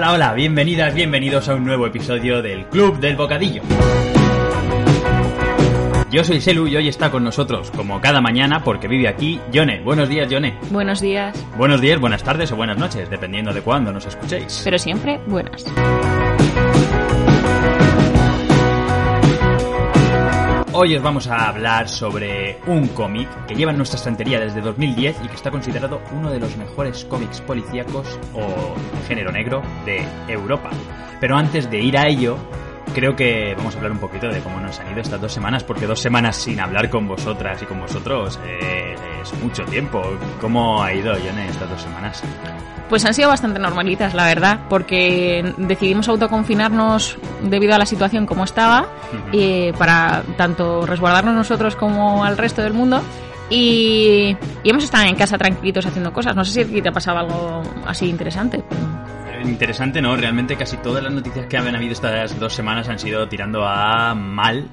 Hola, hola, bienvenidas, bienvenidos a un nuevo episodio del Club del Bocadillo. Yo soy Selu y hoy está con nosotros, como cada mañana, porque vive aquí, Yone. Buenos días, Yone. Buenos días, Buenos días, buenas tardes o buenas noches, dependiendo de cuándo nos escuchéis. pero siempre buenas. Hoy os vamos a hablar sobre un cómic que lleva en nuestra estantería desde 2010 y que está considerado uno de los mejores cómics policíacos o género negro de Europa. Pero antes de ir a ello, creo que vamos a hablar un poquito de cómo nos han ido estas dos semanas, porque dos semanas sin hablar con vosotras y con vosotros eh, es mucho tiempo. ¿Cómo ha ido, Yone, estas dos semanas? Pues han sido bastante normalitas, la verdad, porque decidimos autoconfinarnos debido a la situación como estaba, eh, para tanto resguardarnos nosotros como al resto del mundo. Y, y hemos estado en casa tranquilitos haciendo cosas. No sé si te ha pasado algo así interesante. pero- Interesante, ¿no? Realmente casi todas las noticias que han habido estas dos semanas han sido tirando a mal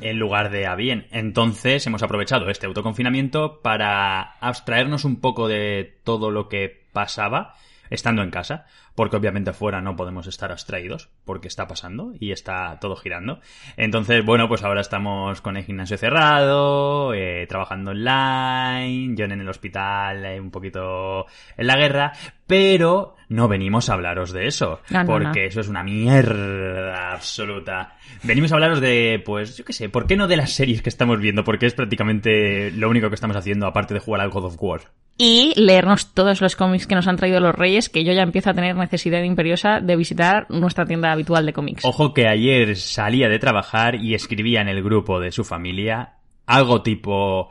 en lugar de a bien. Entonces hemos aprovechado este autoconfinamiento para abstraernos un poco de todo lo que pasaba estando en casa, porque obviamente fuera no podemos estar abstraídos, porque está pasando y está todo girando. Entonces, bueno, pues ahora estamos con el gimnasio cerrado, eh, trabajando online, John en el hospital, eh, un poquito en la guerra, pero no venimos a hablaros de eso, No, no, porque no. eso es una mierda absoluta. Venimos a hablaros de, pues, yo qué sé, ¿por qué no de las series que estamos viendo? Porque es prácticamente lo único que estamos haciendo, aparte de jugar al God of War. Y leernos todos los cómics que nos han traído los Reyes, que yo ya empiezo a tener necesidad imperiosa de visitar nuestra tienda habitual de cómics. Ojo que ayer salía de trabajar y escribía en el grupo de su familia algo tipo...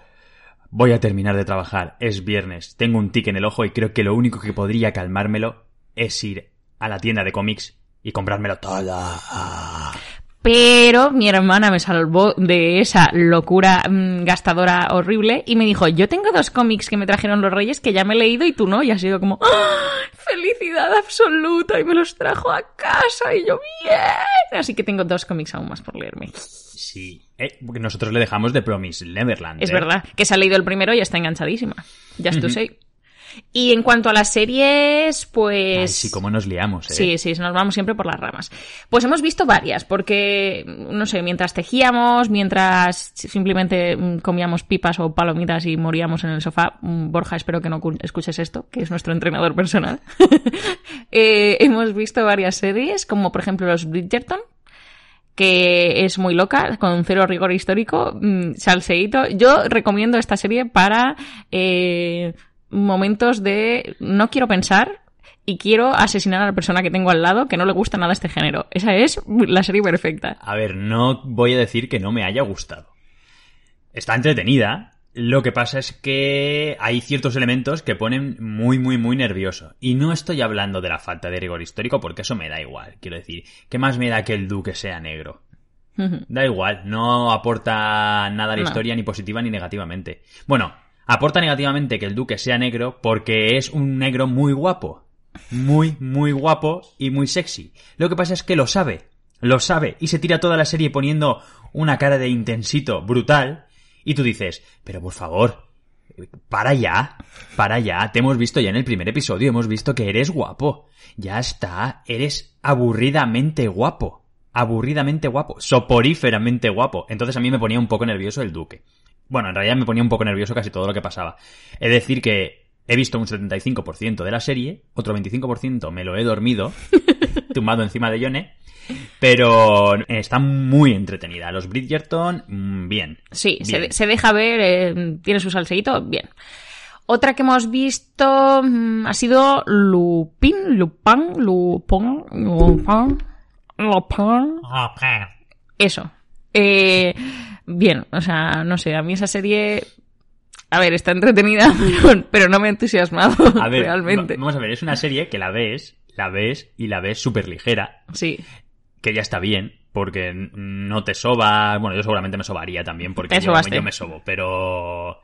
Voy a terminar de trabajar, es viernes, tengo un tic en el ojo y creo que lo único que podría calmármelo es ir a la tienda de cómics y comprármelo todo. Pero mi hermana me salvó de esa locura mm, gastadora horrible y me dijo, yo tengo dos cómics que me trajeron los reyes que ya me he leído y tú no. Y ha sido como, ¡ah! felicidad absoluta y me los trajo a casa y yo bien. Así que tengo dos cómics aún más por leerme. Sí, eh, porque nosotros le dejamos de Promise Neverland. Es ¿eh? verdad, que se ha leído el primero y está enganchadísima. Ya tú sé. Y en cuanto a las series, pues... Ay, sí, cómo nos liamos, ¿eh? Sí, sí, nos vamos siempre por las ramas. Pues hemos visto varias, porque, no sé, mientras tejíamos, mientras simplemente mm, comíamos pipas o palomitas y moríamos en el sofá, mm, Borja, espero que no cu- escuches esto, que es nuestro entrenador personal, Eh, hemos visto varias series, como por ejemplo los Bridgerton, que es muy loca, con cero rigor histórico, mm, salseíto. Yo recomiendo esta serie para eh, momentos de no quiero pensar y quiero asesinar a la persona que tengo al lado que no le gusta nada este género. Esa es la serie perfecta. A ver, no voy a decir que no me haya gustado. Está entretenida. Lo que pasa es que hay ciertos elementos que ponen muy, muy, muy nervioso. Y no estoy hablando de la falta de rigor histórico porque eso me da igual. Quiero decir, ¿qué más me da que el duque sea negro? Da igual, no aporta nada a la No. historia ni positiva ni negativamente. Bueno, aporta negativamente que el duque sea negro porque es un negro muy guapo. Muy, muy guapo y muy sexy. Lo que pasa es que lo sabe. Lo sabe y se tira toda la serie poniendo una cara de intensito brutal. Y tú dices, pero por favor, para ya, para ya, te hemos visto ya en el primer episodio, hemos visto que eres guapo. Ya está, eres aburridamente guapo. Aburridamente guapo, soporíferamente guapo. Entonces a mí me ponía un poco nervioso el duque. Bueno, en realidad me ponía un poco nervioso casi todo lo que pasaba. Es decir que he visto un 75% de la serie, otro 25% me lo he dormido. tumbado encima de Yone. Pero está muy entretenida. Los Bridgerton, mm, bien. Sí, se, Bien. de- se deja ver, eh, tiene su salseíto, bien. Otra que hemos visto mm, ha sido Lupin, Lupin, Lupin, Lupin, Lupin. Eso. Eh, bien, o sea, no sé, a mí esa serie... A ver, está entretenida, pero, no me ha entusiasmado A ver, realmente. va- vamos a ver, es una serie que la ves, la ves y la ves súper ligera, Sí, que ya está bien, porque no te soba. Bueno, yo seguramente me sobaría también, porque yo, yo me sobo, pero.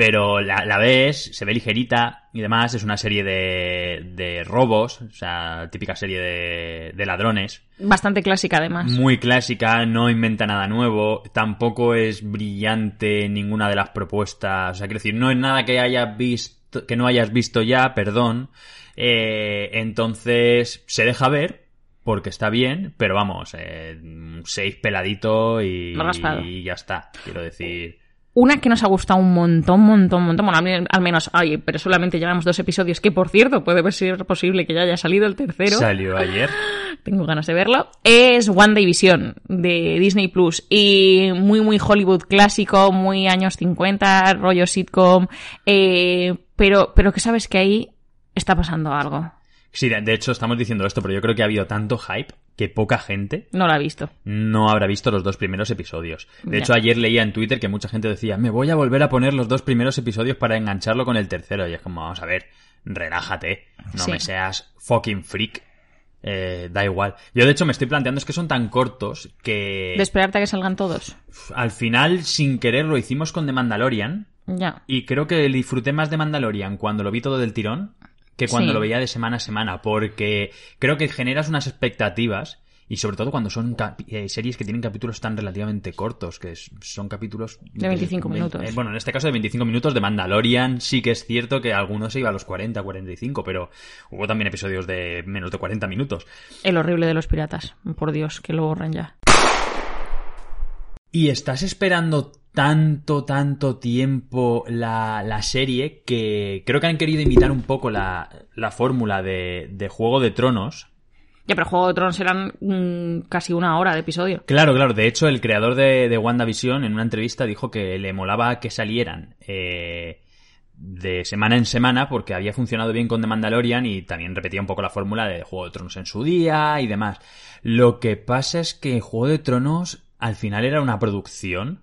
Pero la, la ves, se ve ligerita y demás. Es una serie de, de robos, o sea, típica serie de, de ladrones. bastante clásica además. Muy clásica, no inventa nada nuevo, tampoco es brillante ninguna de las propuestas, o sea, quiero decir, no es nada que hayas visto, que no hayas visto ya, perdón. Eh, entonces, se deja ver, porque está bien, pero vamos, eh, seis peladito y, y ya está, quiero decir. Una que nos ha gustado un montón, montón, montón. Bueno, al menos, ay, pero solamente llevamos dos episodios, que por cierto, puede ser posible que ya haya salido el tercero. Salió ayer. Tengo ganas de verlo. Es One Day Vision de Disney Plus. Y muy, muy Hollywood clásico, muy años 50, rollo sitcom. eh, pero, pero que sabes que ahí está pasando algo. Sí, de, hecho estamos diciendo esto, pero yo creo que ha habido tanto hype que poca gente No la he visto. no habrá visto los dos primeros episodios. De Ya. hecho, ayer leía en Twitter que mucha gente decía, me voy a volver a poner los dos primeros episodios para engancharlo con el tercero. Y es como, vamos a ver, relájate, no Sí. me seas fucking freak. Eh, da igual. Yo de hecho me estoy planteando es que son tan cortos que De esperarte a que salgan todos. al final sin querer lo hicimos con The Mandalorian Ya. y creo que disfruté más de Mandalorian cuando lo vi todo del tirón que cuando Sí. lo veía de semana a semana, porque creo que generas unas expectativas y sobre todo cuando son eh, series que tienen capítulos tan relativamente cortos, que son capítulos... De 25 minutos. eh, bueno, en este caso de 25 minutos de Mandalorian sí que es cierto que algunos se iba a los 40, 45, pero hubo también episodios de menos de 40 minutos. El horrible de los piratas. Por Dios, que lo borren ya. Y estás esperando tanto, tanto tiempo la, la serie que creo que han querido imitar un poco la, la fórmula de, de Juego de Tronos. Ya, pero Juego de Tronos eran mm, casi una hora de episodio. Claro, claro. De hecho, el creador de, de WandaVision en una entrevista dijo que le molaba que salieran eh, de semana en semana porque había funcionado bien con The Mandalorian y también repetía un poco la fórmula de Juego de Tronos en su día y demás. Lo que pasa es que Juego de Tronos al final era una producción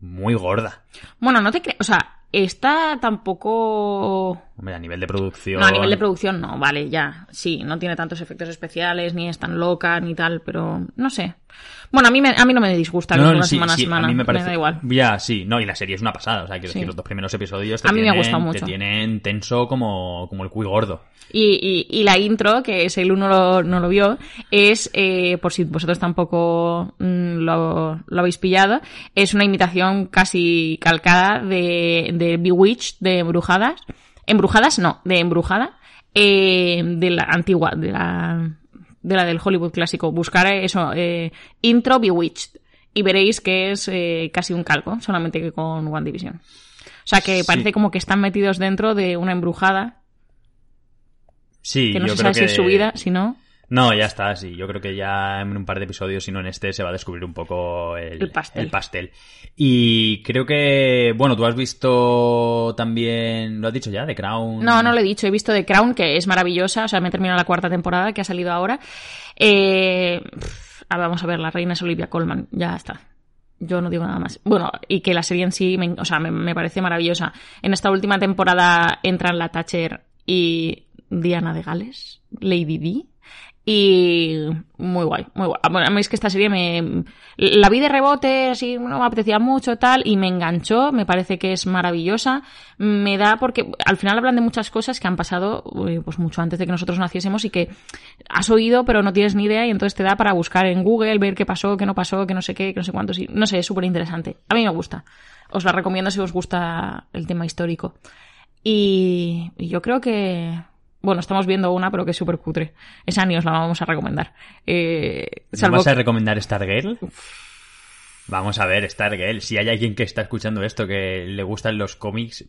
muy gorda. Bueno, no te crees. O sea, esta tampoco. Hombre, a nivel de producción. No, a nivel de producción no, vale, ya. Sí, no tiene tantos efectos especiales, ni es tan loca, ni tal, pero no sé. Bueno, a mí, me- a mí no me disgusta No, no, una sí, semana sí, a semana. a mí me parece. da igual. Ya, sí, no, y la serie es una pasada. O sea, quiero Sí. decir, los dos primeros episodios te, A mí me tienen, gustado te mucho. tienen tenso como, como el cuy gordo. Y, y, y la intro, que es el uno lo, no lo vio, es, eh, por si vosotros tampoco mm, lo, lo habéis pillado, es una imitación casi calcada de, de Bewitched, de Embrujadas. Embrujadas, no, de Embrujada, eh, de la antigua, de la, de la del Hollywood clásico. Buscar eso, eh, intro Bewitched. Y veréis que es eh, casi un calco, solamente que con One Division. O sea que Sí. parece como que están metidos dentro de una embrujada Sí, que no yo se creo sabe si es su vida, si no. No, ya está, sí. Yo creo que ya en un par de episodios, si no en este, se va a descubrir un poco el, El pastel. el pastel. Y creo que, bueno, tú has visto también, lo has dicho ya, The Crown. No, no lo he dicho. He visto The Crown, que es maravillosa. O sea, me he terminado la cuarta temporada que ha salido ahora. Eh, a ver, vamos a ver, la reina es Olivia Colman. Ya está. Yo no digo nada más. Bueno, y que la serie en sí, me, o sea, me, me parece maravillosa. En esta última temporada entran la Thatcher y Diana de Gales, Lady D. Y muy guay, muy guay. Bueno, a mí es que esta serie me... La vi de rebote, así, no me apetecía mucho, tal, y me enganchó, me parece que es maravillosa. Me da porque al final hablan de muchas cosas que han pasado eh, pues mucho antes de que nosotros naciésemos y que has oído pero no tienes ni idea y entonces te da para buscar en Google, ver qué pasó, qué no pasó, qué no sé qué, que no sé cuántos. y- No sé, es súper interesante. A mí me gusta. Os la recomiendo si os gusta el tema histórico. Y, y yo creo que... Bueno, estamos viendo una, pero que es súper cutre. Esa ni os la vamos a recomendar. Eh, ¿No vas a recomendar Stargirl? Vamos a ver, Stargirl. Si hay alguien que está escuchando esto que le gustan los cómics,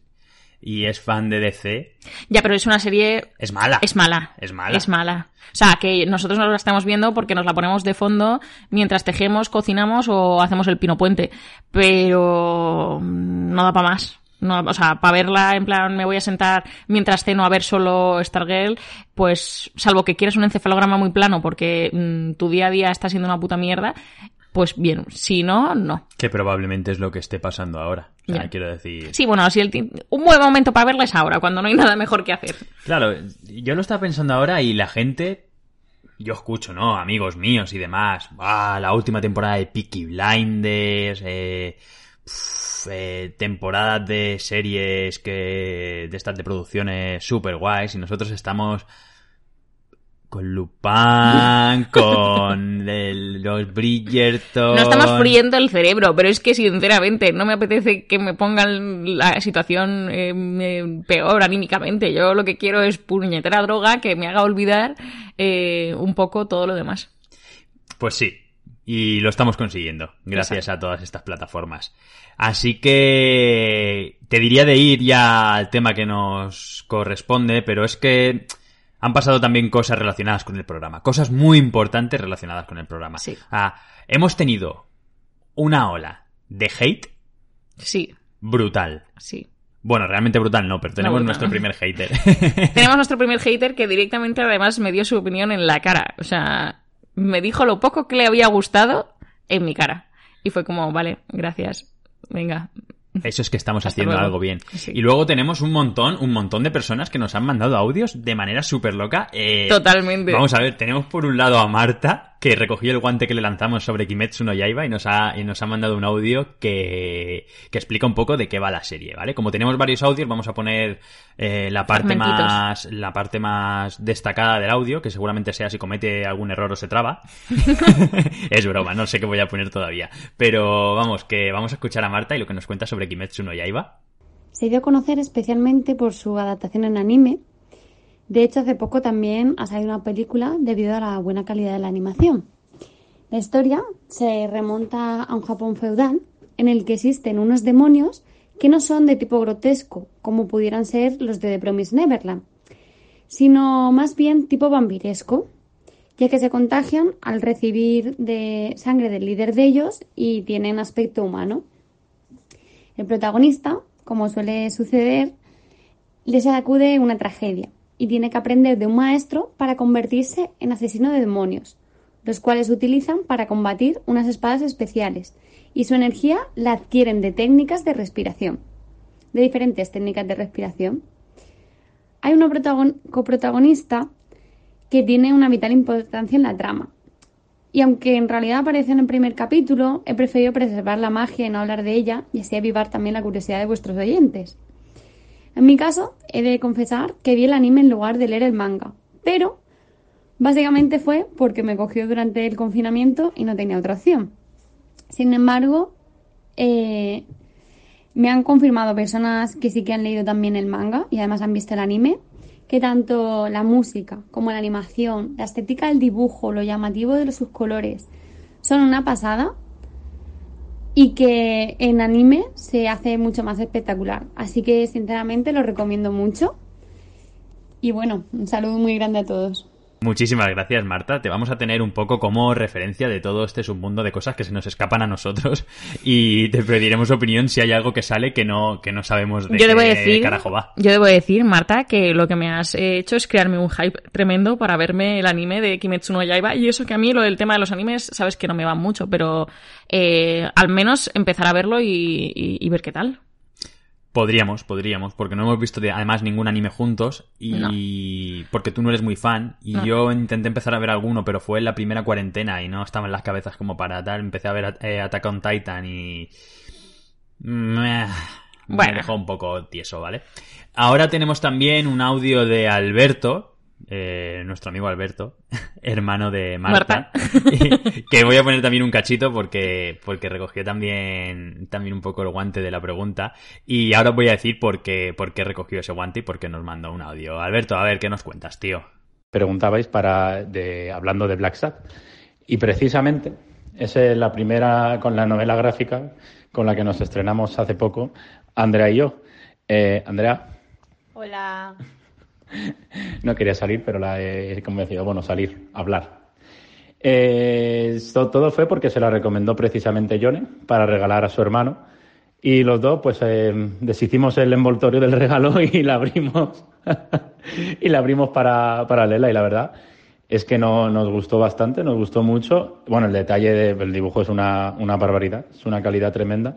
y es fan de DC, Ya, pero es una serie... es mala. Es mala. Es mala. Es mala. O sea, que nosotros nos la estamos viendo porque nos la ponemos de fondo mientras tejemos, cocinamos o hacemos el pino puente. Pero mm, no da para más. No, o sea, para verla, en plan, me voy a sentar mientras ceno a ver solo Stargirl, pues, salvo que quieras un encefalograma muy plano porque mm, tu día a día está siendo una puta mierda, pues bien, si no, no. Que probablemente es lo que esté pasando ahora. O sea, Ya. quiero decir. Sí, bueno, si el un buen momento para verla es ahora, cuando no hay nada mejor que hacer. Claro, yo lo estaba pensando ahora y la gente. Yo escucho, ¿no? Amigos míos y demás. Ah, la última temporada de Peaky Blinders. Eh, eh, temporadas de series que. de estas de producciones super guays. Y nosotros estamos. Con Lupin, con el- los Bridgerton. No estamos friendo el cerebro, pero es que sinceramente no me apetece que me pongan la situación eh, eh, peor anímicamente. Yo lo que quiero es puñetera droga que me haga olvidar eh, un poco todo lo demás. Pues sí, y lo estamos consiguiendo, gracias a todas estas plataformas. Así que te diría de ir ya al tema que nos corresponde, pero es que han pasado también cosas relacionadas con el programa, cosas muy importantes relacionadas con el programa. Sí. Ah, hemos tenido una ola de hate Sí, brutal. sí. Bueno, realmente brutal no, pero tenemos nuestro primer hater. Tenemos nuestro primer hater que directamente además me dio su opinión en la cara. O sea, me dijo lo poco que le había gustado en mi cara. Y fue como, vale, gracias. Venga. Eso es que estamos Hasta haciendo luego. algo bien. Sí. Y luego tenemos un montón, un montón de personas que nos han mandado audios de manera súper loca. Eh, Totalmente. Vamos a ver, tenemos por un lado a Marta, que recogió el guante que le lanzamos sobre Kimetsu no Yaiba y nos ha, y nos ha mandado un audio que, que explica un poco de qué va la serie, ¿vale? Como tenemos varios audios, vamos a poner eh, la parte más, la parte más destacada del audio, que seguramente sea si comete algún error o se traba. es broma, no sé qué voy a poner todavía. Pero vamos, que vamos a escuchar a Marta y lo que nos cuenta sobre Kimetsu no Yaiba. Se dio a conocer especialmente por su adaptación en anime. De hecho, hace poco también ha salido una película debido a la buena calidad de la animación. La historia se remonta a un Japón feudal en el que existen unos demonios que no son de tipo grotesco, como pudieran ser los de The Promised Neverland, sino más bien tipo vampiresco, ya que se contagian al recibir de sangre del líder de ellos y tienen aspecto humano. El protagonista, como suele suceder, les acude una tragedia y tiene que aprender de un maestro para convertirse en asesino de demonios, los cuales utilizan para combatir unas espadas especiales y su energía la adquieren de técnicas de respiración, de diferentes técnicas de respiración. Hay una protagon- coprotagonista que tiene una vital importancia en la trama, y aunque en realidad aparece en el primer capítulo, he preferido preservar la magia y no hablar de ella y así avivar también la curiosidad de vuestros oyentes. En mi caso, he de confesar que vi el anime en lugar de leer el manga, pero básicamente fue porque me cogió durante el confinamiento y no tenía otra opción. Sin embargo, eh, me han confirmado personas que sí que han leído también el manga y además han visto el anime, que tanto la música como la animación, la estética del dibujo, lo llamativo de sus colores, son una pasada y que en anime se hace mucho más espectacular. Así que sinceramente lo recomiendo mucho. Y bueno, un saludo muy grande a todos. Muchísimas gracias, Marta. Te vamos a tener un poco como referencia de todo este submundo de cosas que se nos escapan a nosotros y te pediremos opinión si hay algo que sale que no, que no sabemos de yo debo qué decir, carajo va. yo debo decir, Marta, que lo que me has hecho es crearme un hype tremendo para verme el anime de Kimetsu no Yaiba y eso que a mí lo del tema de los animes, sabes que no me va mucho, pero eh, al menos empezar a verlo y, y- y ver qué tal. Podríamos, podríamos, porque no hemos visto de- además ningún anime juntos y porque tú no eres muy fan y No. yo intenté empezar a ver alguno, pero fue en la primera cuarentena y no estaba en las cabezas como para tal. Empecé a ver eh, Attack on Titan y me, Bueno. me dejó un poco tieso, ¿vale? Ahora tenemos también un audio de Alberto, eh, nuestro amigo Alberto, hermano de Marta, que voy a poner también un cachito porque, porque recogió también, también un poco el guante de la pregunta. Y ahora os voy a decir por qué, por qué recogió ese guante y por qué nos mandó un audio. Alberto, a ver, ¿qué nos cuentas, tío? preguntabais para de, hablando de Black Sat. Y precisamente esa es la primera con la novela gráfica con la que nos estrenamos hace poco, Andrea y yo. Eh, Andrea, Hola. no quería salir, pero la he convencido, bueno, salir, hablar. Eh, todo fue porque se la recomendó precisamente Yone para regalar a su hermano. Y los dos, pues, eh, deshicimos el envoltorio del regalo y la abrimos. y la abrimos para, para Lela. Y la verdad es que no, nos gustó bastante, nos gustó mucho. Bueno, el detalle del dibujo es una, una barbaridad, es una calidad tremenda.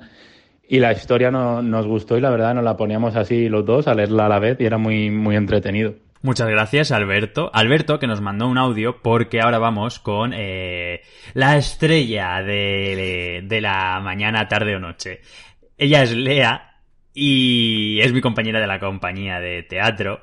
Y la historia no, nos gustó y la verdad nos la poníamos así los dos a leerla a la vez y era muy, muy entretenido. Muchas gracias, Alberto. Alberto, que nos mandó un audio porque ahora vamos con eh, la estrella de, de la mañana, tarde o noche. Ella es Lea y es mi compañera de la compañía de teatro.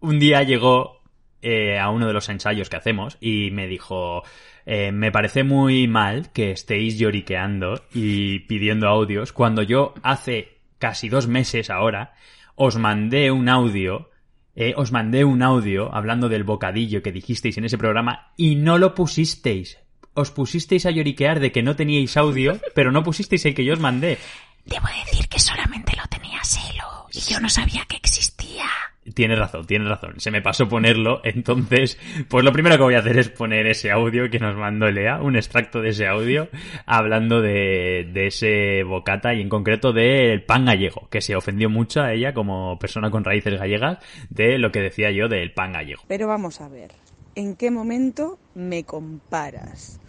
Un día llegó eh, a uno de los ensayos que hacemos y me dijo, eh, me parece muy mal que estéis lloriqueando y pidiendo audios cuando yo hace casi dos meses ahora os mandé un audio, eh, os mandé un audio hablando del bocadillo que dijisteis en ese programa y no lo pusisteis. Os pusisteis a lloriquear de que no teníais audio, pero no pusisteis el que yo os mandé. Debo decir que solamente lo tenía Selo y yo no sabía que existía. Tienes razón, tienes razón. Se me pasó ponerlo, entonces, pues lo primero que voy a hacer es poner ese audio que nos mandó Lea, un extracto de ese audio, hablando de, de ese bocata y en concreto del pan gallego, que se ofendió mucho a ella como persona con raíces gallegas de lo que decía yo del pan gallego. Pero vamos a ver, ¿en qué momento me comparas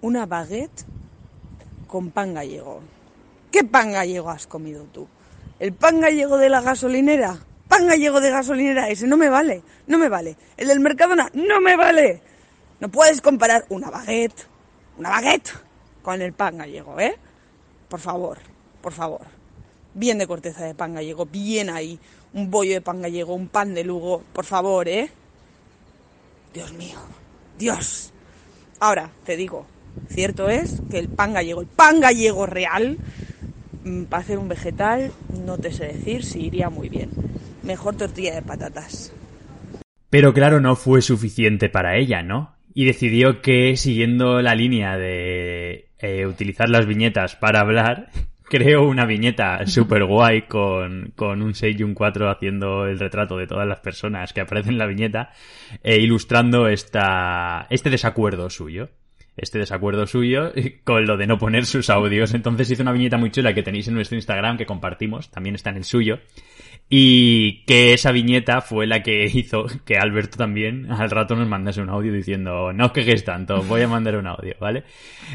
una baguette con pan gallego? ¿Qué pan gallego has comido tú? ¿El pan gallego de la gasolinera? Pan gallego de gasolinera, ese no me vale, no me vale. El del Mercadona, no me vale. No puedes comparar una baguette, una baguette, con el pan gallego, ¿eh? Por favor, por favor. Bien de corteza de pan gallego, bien ahí. Un bollo de pan gallego, un pan de Lugo, por favor, ¿eh? Dios mío, Dios. Ahora, te digo, cierto es que el pan gallego, el pan gallego real, para hacer un vegetal, no te sé decir si iría muy bien. Mejor tortilla de patatas. Pero claro, no fue suficiente para ella, ¿no? Y decidió que, siguiendo la línea de eh, utilizar las viñetas para hablar, creó una viñeta super guay con, con un 6 y un 4 haciendo el retrato de todas las personas que aparecen en la viñeta, e ilustrando esta, este desacuerdo suyo. Este desacuerdo suyo con lo de no poner sus audios. Entonces hizo una viñeta muy chula que tenéis en nuestro Instagram que compartimos, también está en el suyo. Y que esa viñeta fue la que hizo que Alberto también al rato nos mandase un audio diciendo, no os quejéis tanto, voy a mandar un audio, ¿vale?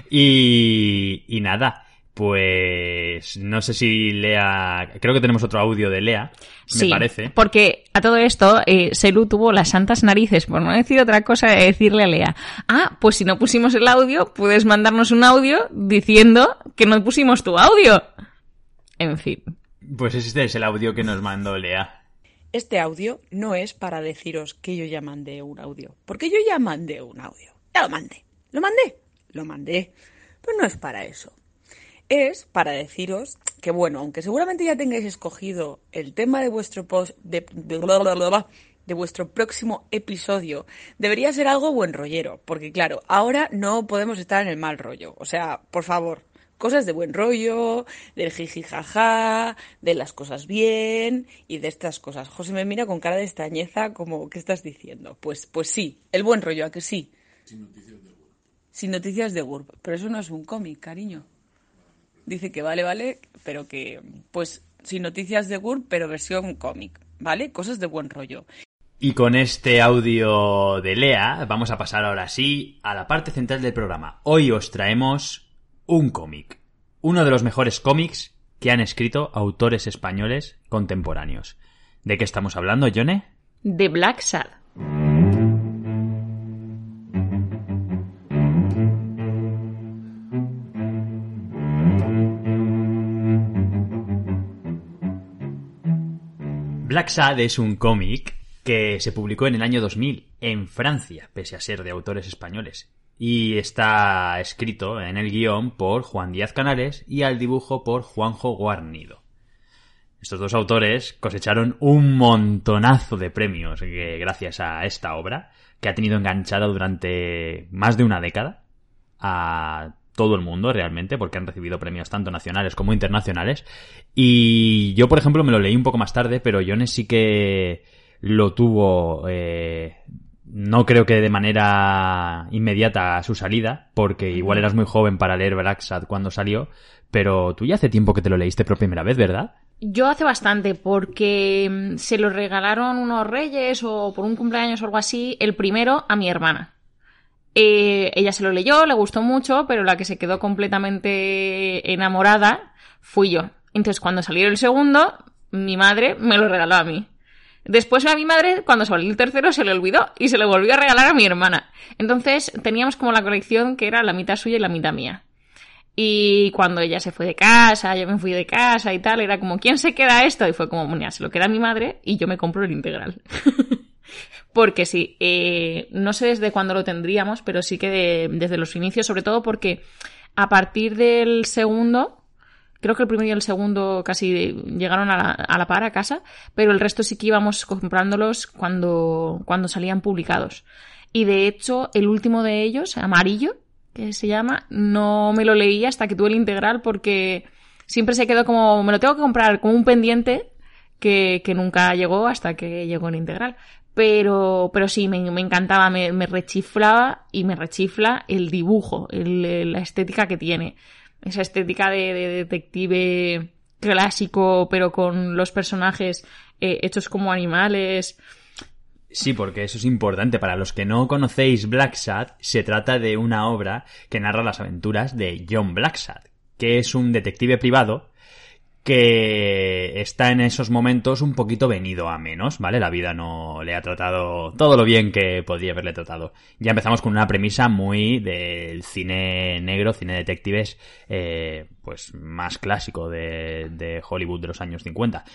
Y, y nada, pues no sé si Lea, creo que tenemos otro audio de Lea, Sí, me parece. Porque a todo esto, eh, Selu tuvo las santas narices, por no decir otra cosa, de decirle a Lea, ah, pues si no pusimos el audio, puedes mandarnos un audio diciendo que no pusimos tu audio. En fin. Pues este es el audio que nos mandó Lea. Este audio no es para deciros que yo ya mandé un audio, porque yo ya mandé un audio. Ya lo mandé. Lo mandé. Lo mandé. Pero no es para eso. Es para deciros que, bueno, aunque seguramente ya tengáis escogido el tema de vuestro post, de, de, vuestro próximo episodio, debería ser algo buen rollero, porque claro, ahora no podemos estar en el mal rollo. O sea, por favor, cosas de buen rollo, del jiji jaja, de las cosas bien y de estas cosas. José me mira con cara de extrañeza como, ¿qué estás diciendo? Pues, pues sí, el buen rollo, ¿a que sí? Sin noticias de GURB. Sin noticias de. Pero eso no es un cómic, cariño. Dice que vale, vale, pero que, pues, sin noticias de GURB, pero versión cómic, ¿vale? Cosas de buen rollo. Y con este audio de Lea vamos a pasar ahora sí a la parte central del programa. Hoy os traemos un cómic. Uno de los mejores cómics que han escrito autores españoles contemporáneos. ¿De qué estamos hablando, Yone? De Black Sad. Black Sad es un cómic que se publicó en el año 2000 en Francia, pese a ser de autores españoles. Y está escrito en el guion por Juan Díaz Canales y al dibujo por Juanjo Guarnido. Estos dos autores cosecharon un montonazo de premios gracias a esta obra, que ha tenido enganchada durante más de una década a todo el mundo realmente, porque han recibido premios tanto nacionales como internacionales. Y yo, por ejemplo, me lo leí un poco más tarde, pero Jones sí que lo tuvo, eh, no creo que de manera inmediata a su salida, porque igual eras muy joven para leer Black Sad cuando salió, pero tú ya hace tiempo que te lo leíste por primera vez, ¿verdad? Yo hace bastante, porque mm, se lo regalaron unos reyes o por un cumpleaños o algo así, el primero a mi hermana. Eh, ella se lo leyó, le gustó mucho, pero la que se quedó completamente enamorada fui yo. Entonces, cuando salió el segundo, mi madre me lo regaló a mí. Después a mi madre, cuando salió el tercero, se le olvidó y se lo volvió a regalar a mi hermana. Entonces, teníamos como la colección que era la mitad suya y la mitad mía. Y cuando ella se fue de casa, yo me fui de casa y tal, era como, ¿quién se queda esto? Y fue como, mira, se lo queda mi madre y yo me compro el integral. porque sí, eh, no sé desde cuándo lo tendríamos, pero sí que desde los inicios, sobre todo porque a partir del segundo, creo que el primero y el segundo casi llegaron a la, a la par a casa, pero el resto sí que íbamos comprándolos cuando, cuando salían publicados. Y de hecho, el último de ellos, amarillo, que se llama, no me lo leí hasta que tuve el integral porque siempre se quedó como, me lo tengo que comprar como un pendiente que, que nunca llegó hasta que llegó el integral. Pero, pero sí, me, encantaba, me, rechiflaba y me rechifla el dibujo, la estética que tiene. Esa estética de, de detective clásico, pero con los personajes eh, hechos como animales. Sí, porque eso es importante. Para los que no conocéis Blacksad, se trata de una obra que narra las aventuras de John Blacksad, que es un detective privado que está en esos momentos un poquito venido a menos, ¿vale? La vida no le ha tratado todo lo bien que podría haberle tratado. Ya empezamos con una premisa muy del cine negro, cine detectives, eh, pues más clásico de, de Hollywood de los años 50.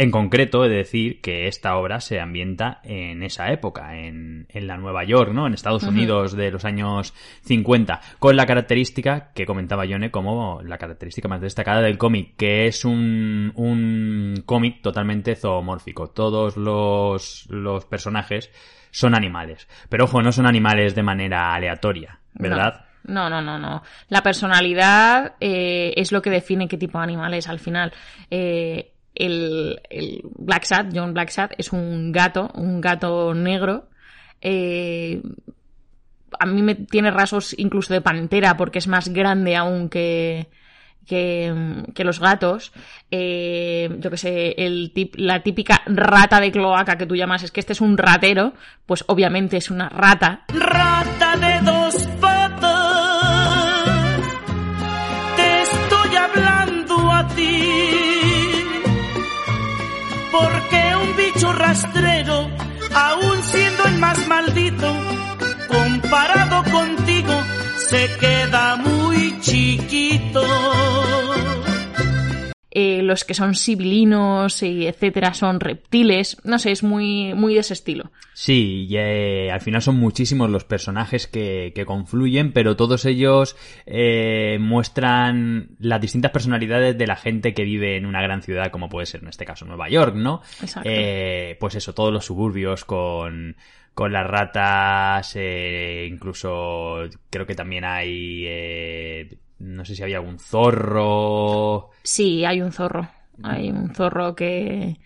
En concreto, he de decir que esta obra se ambienta en esa época, en, en la Nueva York, ¿no? En Estados Unidos de los años 50, con la característica que comentaba Yone como la característica más destacada del cómic, que es un, un cómic totalmente zoomórfico. Todos los, los personajes son animales. Pero ojo, no son animales de manera aleatoria, ¿verdad? No. No, no, no, La personalidad eh, es lo que define qué tipo de animal es al final. Eh, el, el Black Sad, John Black Sad, es un gato, un gato negro. Eh, a mí me tiene rasgos incluso de pantera porque es más grande aún que, que, los gatos. Eh, yo que sé, el tip, la típica rata de cloaca que tú llamas es que este es un ratero, pues obviamente es una rata. Rata de aún siendo el más maldito, comparado contigo, se queda muy chiquito. Eh, los que son sibilinos y etcétera son reptiles. No sé, es muy, muy de ese estilo. Sí, y, eh, al final son muchísimos los personajes que, que confluyen, pero todos ellos eh, muestran las distintas personalidades de la gente que vive en una gran ciudad, como puede ser en este caso Nueva York, ¿no? Exacto. Pues eso, todos los suburbios con, con las ratas, eh, incluso creo que también hay, eh, no sé si había algún zorro. Sí, hay un zorro. Hay un zorro que,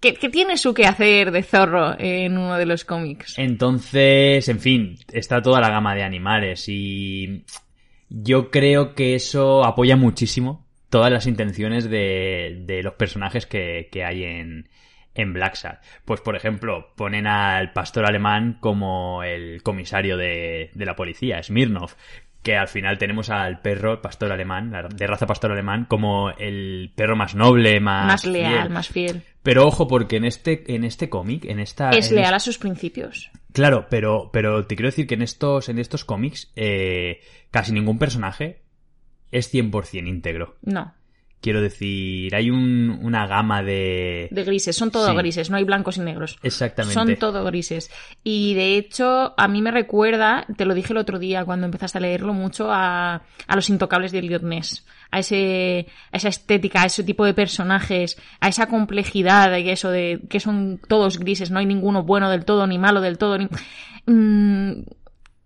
que, que tiene su quehacer de zorro en uno de los cómics. Entonces, en fin, está toda la gama de animales y yo creo que eso apoya muchísimo todas las intenciones de, de los personajes que, que hay en, en Black Sad. Pues, por ejemplo, ponen al pastor alemán como el comisario de, de la policía, Smirnov, que al final tenemos al perro pastor alemán, de raza pastor alemán, como el perro más noble, más, Más leal, fiel. más fiel. Pero ojo, porque en este, en este cómic, en esta. Es en leal a sus principios. Claro, pero, pero te quiero decir que en estos, en estos cómics, eh, casi ningún personaje es 100% íntegro. No. Quiero decir, hay un, una gama de... De grises, son todo Sí. grises, no hay blancos y negros. Exactamente. Son todo grises. Y de hecho, a mí me recuerda, te lo dije el otro día cuando empezaste a leerlo mucho, a, a los intocables de Elliot Ness. A, ese, a esa estética, a ese tipo de personajes, a esa complejidad de eso de que son todos grises, no hay ninguno bueno del todo, ni malo del todo, ni... Mm,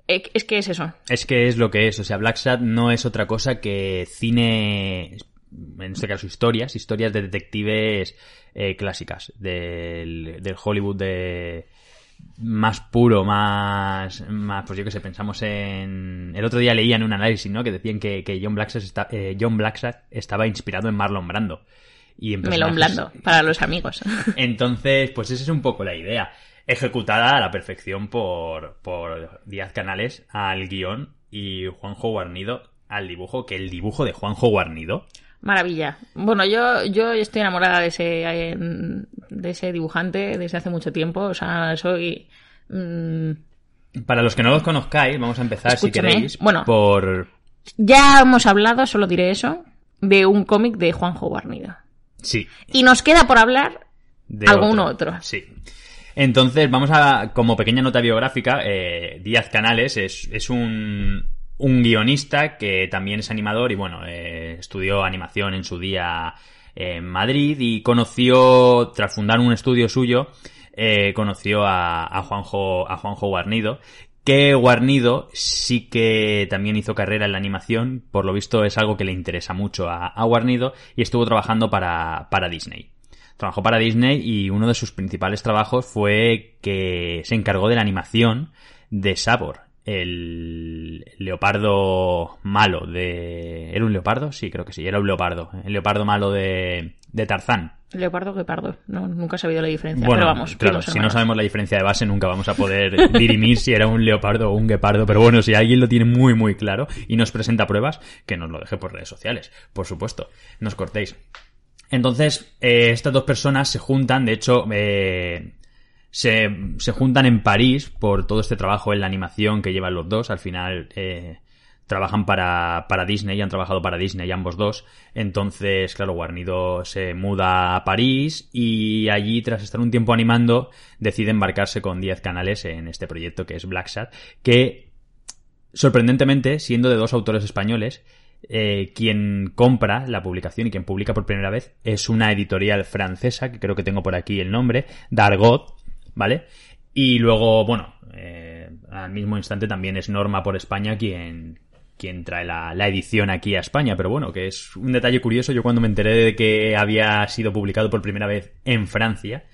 Es que es eso. Es que es lo que es. O sea, Black Sat no es otra cosa que cine, en este caso historias, historias de detectives eh, clásicas del, del Hollywood de más puro, más, más, pues yo que sé, pensamos en... El otro día leía en un análisis, ¿no? Que decían que, que John, Blacksat está- eh, John Blacksat estaba inspirado en Marlon Brando. Y en Melón personajes- blando para los amigos. entonces, pues esa es un poco la idea. Ejecutada a la perfección por, por Díaz Canales al guion y Juanjo Guarnido al dibujo, que el dibujo de Juanjo Guarnido, Maravilla. Bueno, yo, yo estoy enamorada de ese, eh, de ese dibujante desde hace mucho tiempo. O sea, soy. mm, para los que no los conozcáis, vamos a empezar, Escúchame, si queréis, bueno. por... ya hemos hablado, solo diré eso, de un cómic de Juanjo Guarnido. Sí, Y nos queda por hablar de algún otro. Sí. Entonces, vamos a, como pequeña nota biográfica, eh, Díaz Canales es, es un, un guionista que también es animador y, bueno, eh, estudió animación en su día en Madrid y conoció, tras fundar un estudio suyo, eh, conoció a, Juanjo, a Juanjo Guarnido, que Guarnido sí que también hizo carrera en la animación, por lo visto es algo que le interesa mucho a, a Guarnido y estuvo trabajando para, para Disney. Trabajó para Disney y uno de sus principales trabajos fue que se encargó de la animación de Sabor, el leopardo malo de... ¿Era un leopardo? Sí, creo que sí, era un leopardo. El leopardo malo de, de Tarzán. Leopardo que pardo. No, nunca he sabido la diferencia. Bueno, pero vamos, claro, si no sabemos la diferencia de base nunca vamos a poder dirimir si era un leopardo o un guepardo, pero bueno, si alguien lo tiene muy muy claro y nos presenta pruebas, que nos lo deje por redes sociales, por supuesto, nos cortéis. Entonces, eh, estas dos personas se juntan, de hecho, eh, se, se juntan en París por todo este trabajo en la animación que llevan los dos. Al final eh, trabajan para, para Disney, han trabajado para Disney ambos dos. Entonces, claro, Guarnido se muda a París y allí, tras estar un tiempo animando, decide embarcarse con 10 canales en este proyecto que es Black Sat, que sorprendentemente, siendo de dos autores españoles, eh, quien compra la publicación y quien publica por primera vez es una editorial francesa, que creo que tengo por aquí el nombre, Dargot, ¿vale? Y luego, bueno, eh, al mismo instante también es Norma por España quien, quien trae la, la edición aquí a España, pero bueno, que es un detalle curioso. Yo cuando me enteré de que había sido publicado por primera vez en Francia,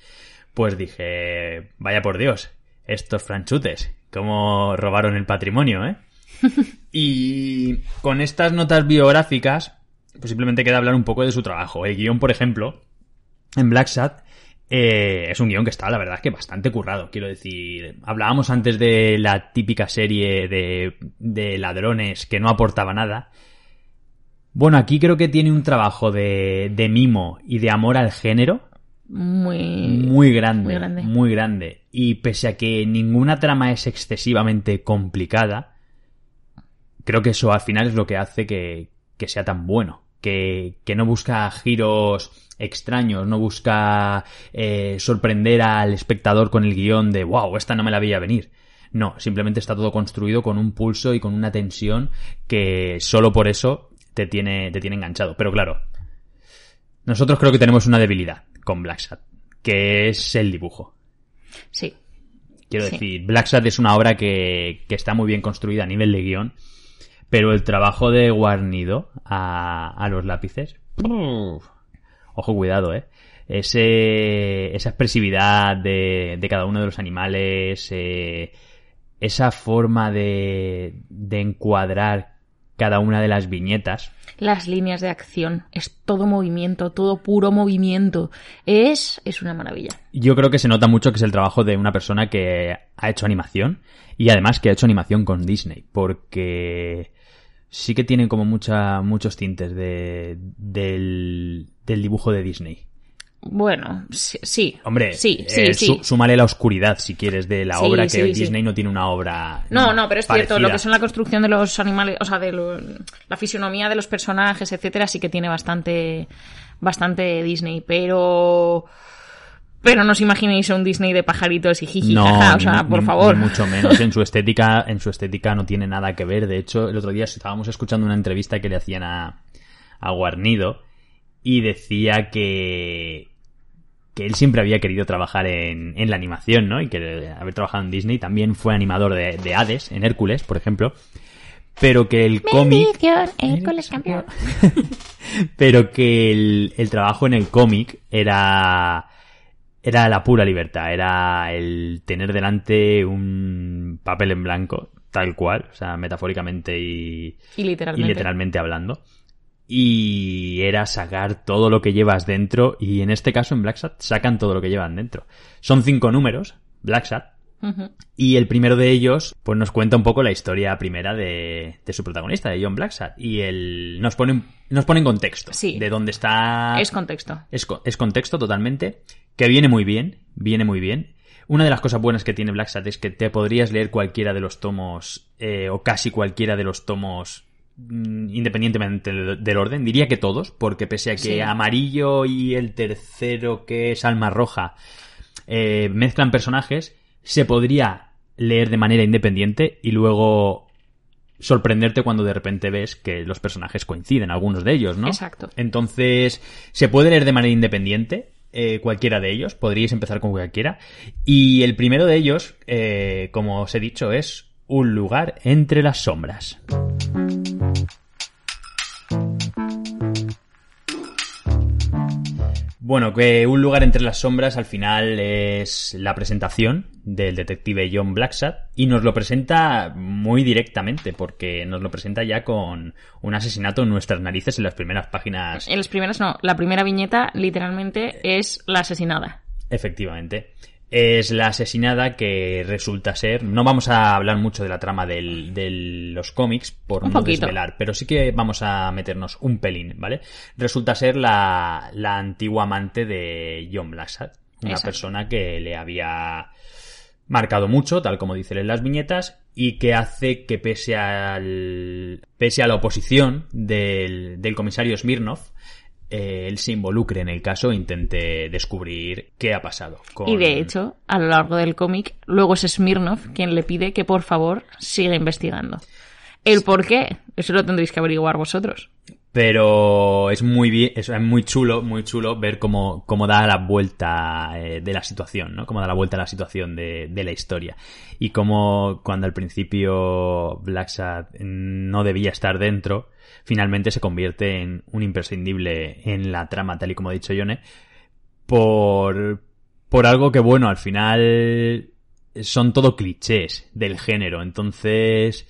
pues dije, vaya por Dios, estos franchutes, cómo robaron el patrimonio, ¿eh? Y con estas notas biográficas, pues simplemente queda hablar un poco de su trabajo. El guion, por ejemplo, en Black Sat, eh, es un guion que está, la verdad, que bastante currado. Quiero decir, hablábamos antes de la típica serie de, de ladrones que no aportaba nada. Bueno, aquí creo que tiene un trabajo de, de mimo y de amor al género Muy. muy grande, muy grande. muy grande. Y pese a que ninguna trama es excesivamente complicada, creo que eso al final es lo que hace que, que sea tan bueno. Que, que no busca giros extraños, no busca eh, sorprender al espectador con el guion de wow, esta no me la veía venir. No, simplemente está todo construido con un pulso y con una tensión que solo por eso te tiene, te tiene enganchado. Pero claro, nosotros creo que tenemos una debilidad con Black Sat, que es el dibujo. Sí. Quiero Sí. decir, Black Sat es una obra que, que está muy bien construida a nivel de guion, pero el trabajo de Guarnido a, a los lápices, uf, ojo cuidado, eh. Ese, esa expresividad de, de cada uno de los animales, eh, esa forma de, de encuadrar cada una de las viñetas, Las líneas de acción. Es todo movimiento, todo puro movimiento. Es, es una maravilla. Yo creo que se nota mucho que es el trabajo de una persona que ha hecho animación y además que ha hecho animación con Disney, porque sí que tiene como mucha, muchos tintes de, del, del dibujo de Disney. Bueno, sí. sí. Hombre, Sí, sí, eh, sí. sú- súmale la oscuridad si quieres de la Sí, obra que sí, sí. Disney no tiene una obra. No, no, pero es cierto, lo que son la construcción de los animales, o sea, de lo- la fisionomía de los personajes, etcétera, sí que tiene bastante, bastante Disney, pero, pero no os imaginéis un Disney de pajaritos y jiji, No, jaja, o sea, por ni- favor. ni mucho menos. En su estética, en su estética no tiene nada que ver. De hecho, el otro día estábamos escuchando una entrevista que le hacían a, a Guarnido y decía que que él siempre había querido trabajar en, en la animación, ¿no? Y que haber trabajado en Disney. También fue animador de, de Hades, en Hércules, por ejemplo. Pero que el cómic... Hércules campeón. pero que el, el trabajo en el cómic era era la pura libertad, era el tener delante un papel en blanco, tal cual, o sea, metafóricamente y, Y literalmente. y literalmente hablando. Y era sacar todo lo que llevas dentro, y en este caso en Black Sat sacan todo lo que llevan dentro. Son cinco números, Black Sat, Y el primero de ellos, pues nos cuenta un poco la historia primera de, de su protagonista, de John Blacksat. Y el, nos pone, nos pone en contexto Sí. de dónde está. Es contexto. Es, es contexto totalmente, que viene muy bien, viene muy bien. Una de las cosas buenas que tiene Black Sat es que te podrías leer cualquiera de los tomos, eh, o casi cualquiera de los tomos, mm, independientemente del, del orden. Diría que todos, porque pese a que Sí. Amarillo y el tercero, que es Alma Roja, eh, mezclan personajes, se podría leer de manera independiente y luego sorprenderte cuando de repente ves que los personajes coinciden, algunos de ellos, ¿no? Exacto. Entonces, se puede leer de manera independiente, eh, cualquiera de ellos, podríais empezar con cualquiera. Y el primero de ellos, eh, como os he dicho, es Un lugar entre las sombras. Bueno, que Un lugar entre las sombras al final es la presentación del detective John Blacksat y nos lo presenta muy directamente porque nos lo presenta ya con un asesinato en nuestras narices en las primeras páginas En las primeras no. La primera viñeta, literalmente, es la asesinada. Efectivamente. Es la asesinada que resulta ser. No vamos a hablar mucho de la trama del- de los cómics por Un no poquito. desvelar, pero sí que vamos a meternos un pelín, ¿vale? Resulta ser la, la antigua amante de John Blacksat, una Exacto. persona que le había marcado mucho, tal como dicen en las viñetas, y que hace que pese al pese a la oposición del, del comisario Smirnov, eh, él se involucre en el caso e intente descubrir qué ha pasado. con- Y de hecho, a lo largo del cómic, luego es Smirnov quien le pide que por favor siga investigando. ¿El por qué? Eso lo tendréis que averiguar vosotros. Pero es muy bien, es muy chulo, muy chulo ver cómo, cómo da la vuelta eh, de la situación, ¿no? Cómo da la vuelta a la situación de, de la historia. Y cómo cuando al principio Blacksat no debía estar dentro, finalmente se convierte en un imprescindible en la trama, tal y como ha dicho Yone, por, por algo que, bueno, al final son todo clichés del género. Entonces,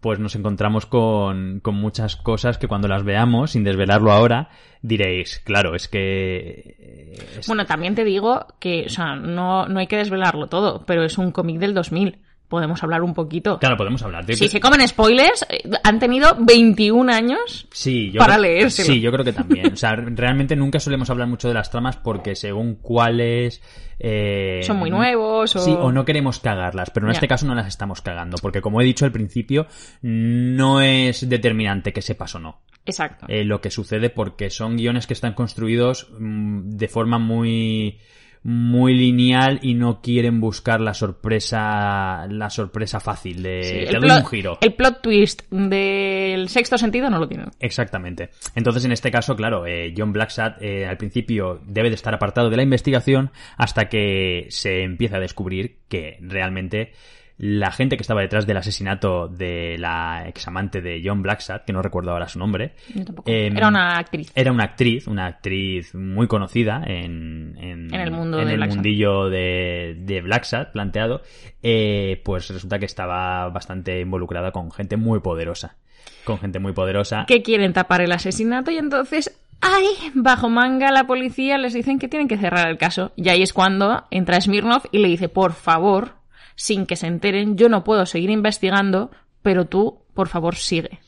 pues nos encontramos con, con muchas cosas que cuando las veamos, sin desvelarlo ahora, diréis, claro, es que... es- Bueno, también te digo que, o sea, no, no hay que desvelarlo todo, pero es un cómic del 2000. Podemos hablar un poquito. Claro, podemos hablar de... Si se comen spoilers, eh, han tenido 21 años. Sí, yo para creo- leérselo. Sí, yo creo que también. O sea, realmente nunca solemos hablar mucho de las tramas porque según cuáles... eh, Son muy nuevos o- Sí, o no queremos cagarlas, pero en este caso no las estamos cagando, porque como he dicho al principio, no es determinante que sepas o no. Exacto. eh, lo que sucede porque son guiones que están construidos mm, de forma muy muy lineal y no quieren buscar la sorpresa la sorpresa fácil de Sí, te doy plot, un giro el plot twist del sexto sentido no lo tienen. Exactamente. Entonces, en este caso, claro, eh, John Blacksat eh, al principio debe de estar apartado de la investigación hasta que se empieza a descubrir que realmente la gente que estaba detrás del asesinato de la examante de John Blacksat, que no recuerdo ahora su nombre, Yo tampoco. em, Era una actriz. era una actriz, una actriz muy conocida en, en, En el mundo en de el Black Sat. mundillo de, de Black Sat planteado, eh, pues resulta que estaba bastante involucrada con gente muy poderosa. Con gente muy poderosa. que quieren tapar el asesinato y entonces, ay, bajo manga la policía les dicen que tienen que cerrar el caso. Y ahí es cuando entra Smirnov y le dice, por favor, sin que se enteren, yo no puedo seguir investigando, pero tú, por favor, sigue.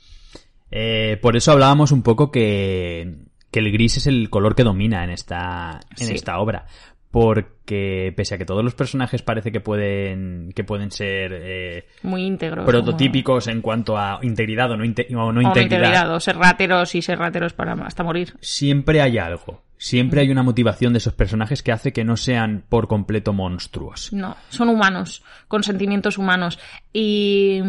Eh, por eso hablábamos un poco que, que el gris es el color que domina en esta, en Sí. esta obra. Porque pese a que todos los personajes parece que pueden, que pueden ser eh, Muy íntegro. prototípicos en cuanto a integridad o no, inte- o no O no integridad, integridad, o ser rateros y ser rateros para hasta morir. siempre hay algo. Siempre hay una motivación de esos personajes que hace que no sean por completo monstruos. No, son humanos, con sentimientos humanos. Y,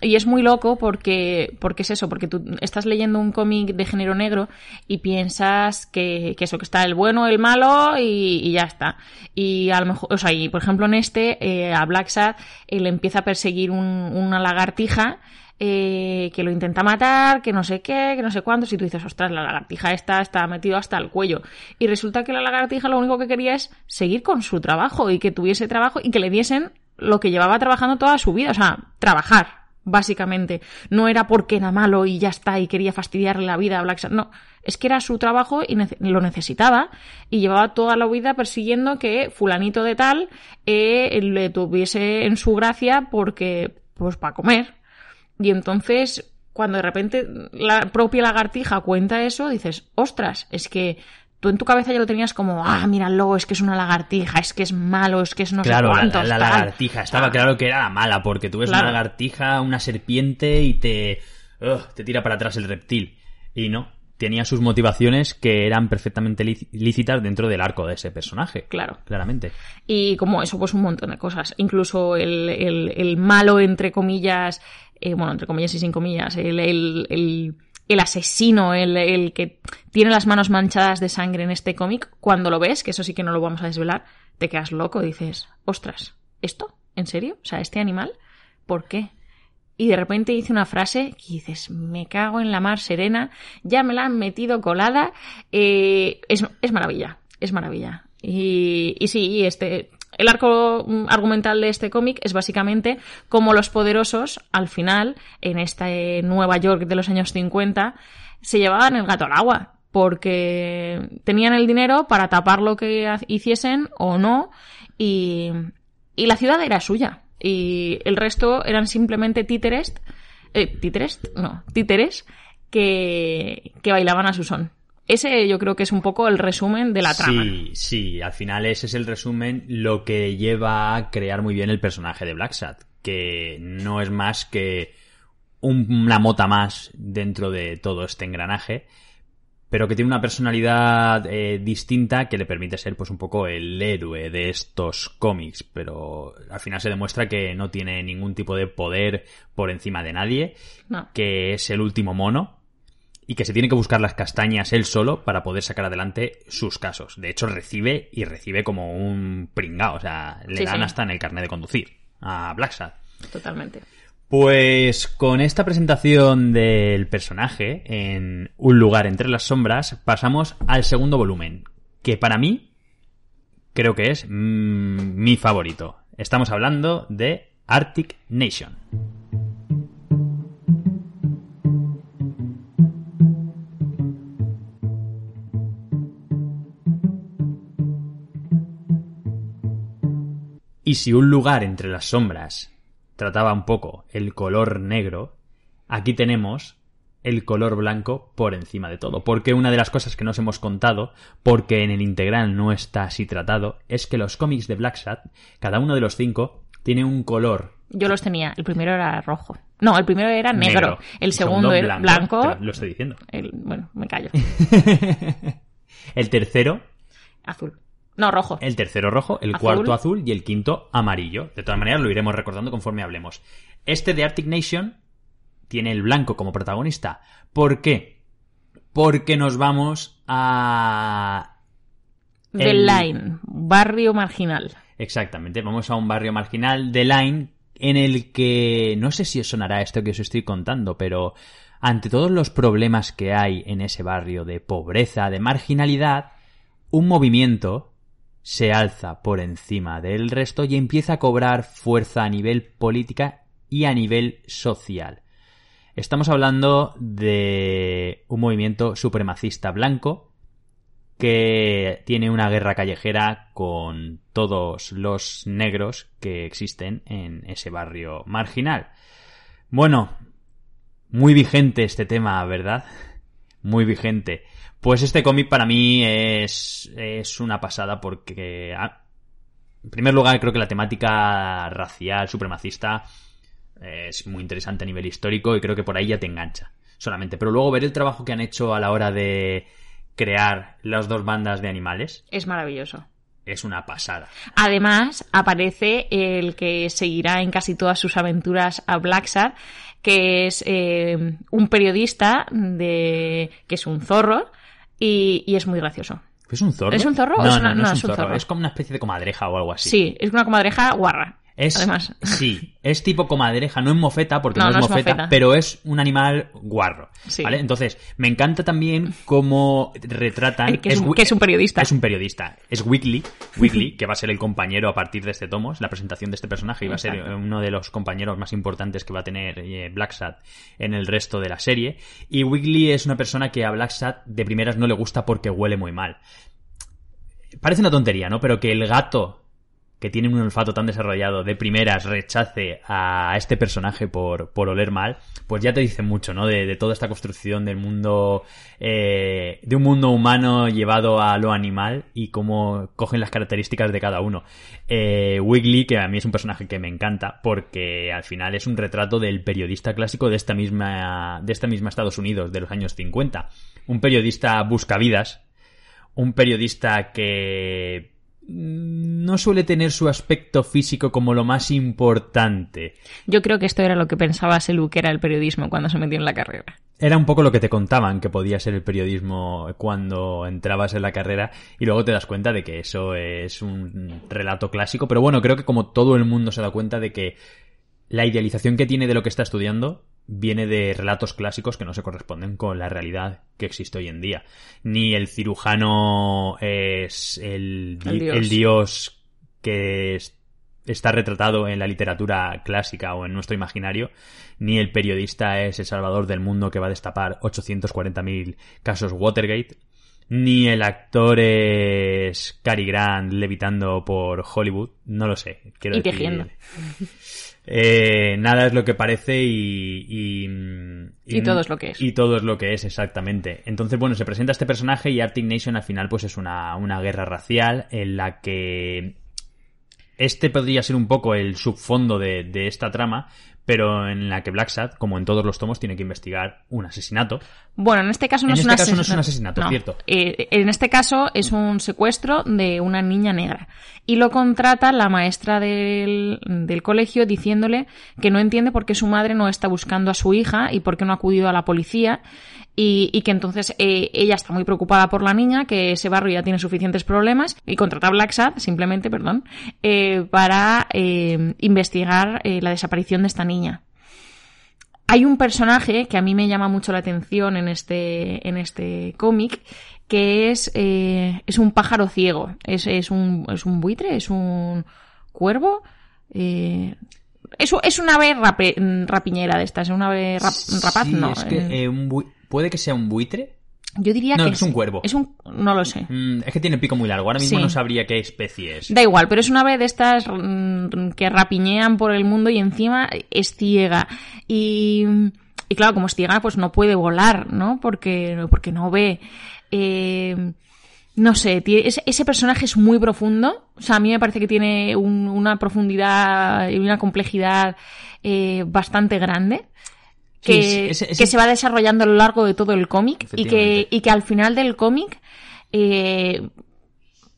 y es muy loco porque, porque es eso, porque tú estás leyendo un cómic de género negro y piensas que, que eso, que está el bueno, el malo y, y ya está. Y a lo mejor, o sea, y por ejemplo en este, eh, a Black Sad, le empieza a perseguir un- una lagartija eh, que lo intenta matar, que no sé qué, que no sé cuántos, y tú dices, ostras, la lagartija esta está metido hasta el cuello. Y resulta que la lagartija lo único que quería es seguir con su trabajo y que tuviese trabajo y que le diesen lo que llevaba trabajando toda su vida, o sea, trabajar, básicamente. No era porque era malo y ya está y quería fastidiarle la vida a Black no. Es que era su trabajo y lo necesitaba y llevaba toda la vida persiguiendo que fulanito de tal eh, le tuviese en su gracia porque, pues, para comer. Y entonces, cuando de repente la propia lagartija cuenta eso, dices, ostras, es que tú en tu cabeza ya lo tenías como, ah, míralo, es que es una lagartija, es que es malo, es que es no claro, sé la- cuántos. la, la tal". lagartija. Estaba Ah, claro que era la mala, porque tú ves Claro. una lagartija, una serpiente y te, te tira para atrás el reptil. Y no, tenía sus motivaciones que eran perfectamente líc- lícitas dentro del arco de ese personaje. Claro. Claramente. Y como eso, pues un montón de cosas. Incluso el, el- el malo, entre comillas, eh, bueno, entre comillas y sin comillas, el, el- el- el asesino, el, el que tiene las manos manchadas de sangre en este cómic, cuando lo ves, que eso sí que no lo vamos a desvelar, te quedas loco y dices, ostras, ¿esto? ¿En serio? O sea, este animal, ¿por qué? Y de repente dice una frase que dices, me cago en la mar serena, ya me la han metido colada. eh, es, es maravilla, es maravilla. Y, y sí, este, el arco mm, argumental de este cómic es básicamente como los poderosos, al final, en esta eh, Nueva York de los años 50, se llevaban el gato al agua. Porque tenían el dinero para tapar lo que hiciesen o no. Y, y la ciudad era suya. Y el resto eran simplemente títeres. Eh, ¿Títeres? No, títeres que, que bailaban a su son. Ese yo creo que es un poco el resumen de la trama. Sí, sí, al final ese es el resumen, lo que lleva a crear muy bien el personaje de Black Sad, que no es más que un- una mota más dentro de todo este engranaje, pero que tiene una personalidad eh, distinta que le permite ser pues un poco el héroe de estos cómics, pero al final se demuestra que no tiene ningún tipo de poder por encima de nadie, No. que es el último mono y que se tiene que buscar las castañas él solo para poder sacar adelante sus casos. De hecho, recibe y recibe como un pringao, o sea, le Sí, dan sí. hasta en el carnet de conducir a Black Sad. Totalmente. Pues con esta presentación del personaje en Un lugar entre las sombras, pasamos al segundo volumen, que para mí creo que es mm, mi favorito. Estamos hablando de Arctic Nation. Y si un lugar entre las sombras trataba un poco el color negro, aquí tenemos el color blanco por encima de todo. Porque una de las cosas que nos hemos contado, porque en el integral no está así tratado, es que los cómics de Black Sad, cada uno de los cinco, tiene un color Yo los tenía. El primero era rojo. No, el primero era negro. El segundo, era blanco. Lo estoy diciendo. El, bueno, me callo. El tercero, Azul. No, rojo. el tercero rojo, el Azul. cuarto azul y el quinto amarillo. De todas maneras, lo iremos recordando conforme hablemos. Este de Arctic Nation tiene el blanco como protagonista. ¿Por qué? Porque nos vamos a... The el- Line. Barrio marginal. Exactamente, vamos a un barrio marginal de Line en el que no sé si os sonará esto que os estoy contando, pero ante todos los problemas que hay en ese barrio de pobreza, de marginalidad, un movimiento se alza por encima del resto y empieza a cobrar fuerza a nivel política y a nivel social. Estamos hablando de un movimiento supremacista blanco que tiene una guerra callejera con todos los negros que existen en ese barrio marginal. Bueno, muy vigente este tema, ¿verdad? Muy vigente. Pues este cómic para mí es, es una pasada porque, ah, en primer lugar, creo que la temática racial, supremacista, es muy interesante a nivel histórico y creo que por ahí ya te engancha solamente. Pero luego ver el trabajo que han hecho a la hora de crear las dos bandas de animales Es maravilloso. es una pasada. Además, aparece el que seguirá en casi todas sus aventuras a Blacksad, que es eh, un periodista de que es un zorro y, y es muy gracioso. ¿Es un zorro? ¿Es un zorro No, es no, una- no, no, es es un zorro? Es como una especie de comadreja o algo así. Sí, es una comadreja guarra. Es, Además. Sí, es tipo comadreja, no es mofeta, porque No, no, es no es mofeta, mofeta. pero es un animal guarro. Sí. ¿vale? Entonces, me encanta también cómo retratan. Que es un- Wi- que es un periodista. Es un periodista. Es Wiggly, Wiggly, que va a ser el compañero a partir de este tomo, es la presentación de este personaje y va a ser uno de los compañeros más importantes que va a tener eh, Black Sat en el resto de la serie. Y Wiggly es una persona que a Black Sat de primeras no le gusta porque huele muy mal. Parece una tontería, ¿no? Pero que el gato que tiene un olfato tan desarrollado de primeras rechace a este personaje por, por oler mal, pues ya te dice mucho, ¿no? De, de toda esta construcción del mundo, eh, de un mundo humano llevado a lo animal y cómo cogen las características de cada uno. Eh, Wiggly, que a mí es un personaje que me encanta, porque al final es un retrato del periodista clásico de esta misma, de esta misma Estados Unidos, de los años 50. Un periodista buscavidas, un periodista que no suele tener su aspecto físico como lo más importante. Yo creo que esto era lo que pensaba Selu que era el periodismo cuando se metió en la carrera. Era un poco lo que te contaban que podía ser el periodismo cuando entrabas en la carrera y luego te das cuenta de que eso es un relato clásico, pero bueno, creo que como todo el mundo se da cuenta de que la idealización que tiene de lo que está estudiando viene de relatos clásicos que no se corresponden con la realidad que existe hoy en día. Ni el cirujano es el, di- El dios. el dios que es- está retratado en la literatura clásica o en nuestro imaginario, ni el periodista es el salvador del mundo que va a destapar 840.000 casos Watergate, ni el actor es Cary Grant levitando por Hollywood, no lo sé. Quiero Y decir- tejiendo. Eh, nada es lo que parece y, y, Y todo es lo que es. Y todo es lo que es, exactamente. Entonces, bueno, se presenta este personaje y Arctic Nation al final pues es una, una guerra racial en la que este podría ser un poco el subfondo de, de esta trama, pero en la que Black Sad, como en todos los tomos, tiene que investigar un asesinato. Bueno, en este caso no En es este un caso no asesinato. es un asesinato, cierto. Eh, en este caso es un secuestro de una niña negra. Y lo contrata la maestra del, del colegio diciéndole que no entiende por qué su madre no está buscando a su hija y por qué no ha acudido a la policía. Y, y que entonces eh, ella está muy preocupada por la niña, que ese barrio ya tiene suficientes problemas, y contrata a Black Sad, simplemente, perdón, eh, para eh, investigar la desaparición de esta niña. Hay un personaje que a mí me llama mucho la atención en este, en este cómic, que es, es un pájaro ciego. Es, es, un, es un buitre, es un cuervo. eh, es, es una ave rape- rapiñera de estas, es una ave rap- rapaz, Sí, no. es que, eh, un puede que sea un buitre. yo diría no, que es un cuervo. Es un, no lo sé. Mm, es que tiene pico muy largo. Ahora mismo Sí. no sabría qué especie es. Da igual, pero es una ave de estas mm, que rapiñean por el mundo y encima es ciega. Y, y claro, como es ciega, pues no puede volar, ¿no? Porque, porque no ve. Eh, no sé, ese personaje es muy profundo. O sea, a mí me parece que tiene un- una profundidad y una complejidad eh, bastante grande. Que, ese- ese- ese- que se va desarrollando a lo largo de todo el cómic y que, y que al final del cómic eh,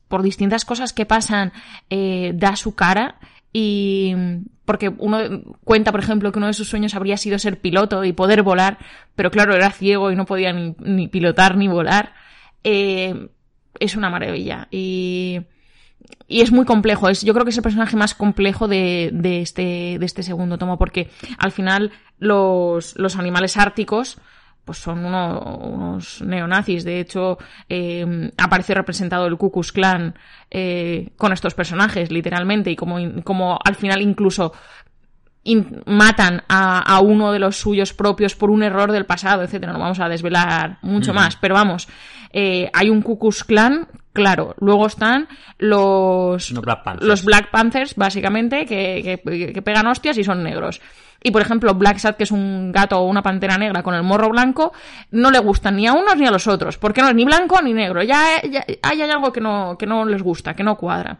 por distintas cosas que pasan, eh, da su cara y porque uno cuenta, por ejemplo, que uno de sus sueños habría sido ser piloto y poder volar, pero claro, era ciego y no podía ni, ni pilotar ni volar. Eh, es una maravilla y, y es muy complejo. Es, yo creo que es el personaje más complejo de, de este, de este segundo tomo porque al final los, los animales árticos pues son uno- unos neonazis. De hecho, eh, aparece representado el Ku Klan eh, con estos personajes, literalmente, y como, como al final incluso in- matan a, a uno de los suyos propios por un error del pasado, etcétera. No vamos a desvelar mucho más, pero vamos, eh, hay un Ku Klux Klan, claro. Luego están los, Black Panthers. los Black Panthers, básicamente, que, que- que pegan hostias y son negros. Y por ejemplo, Black Sad, que es un gato o una pantera negra con el morro blanco, no le gustan ni a unos ni a los otros, porque no es ni blanco ni negro. Ya, ya- hay algo que no, que no les gusta, que no cuadra.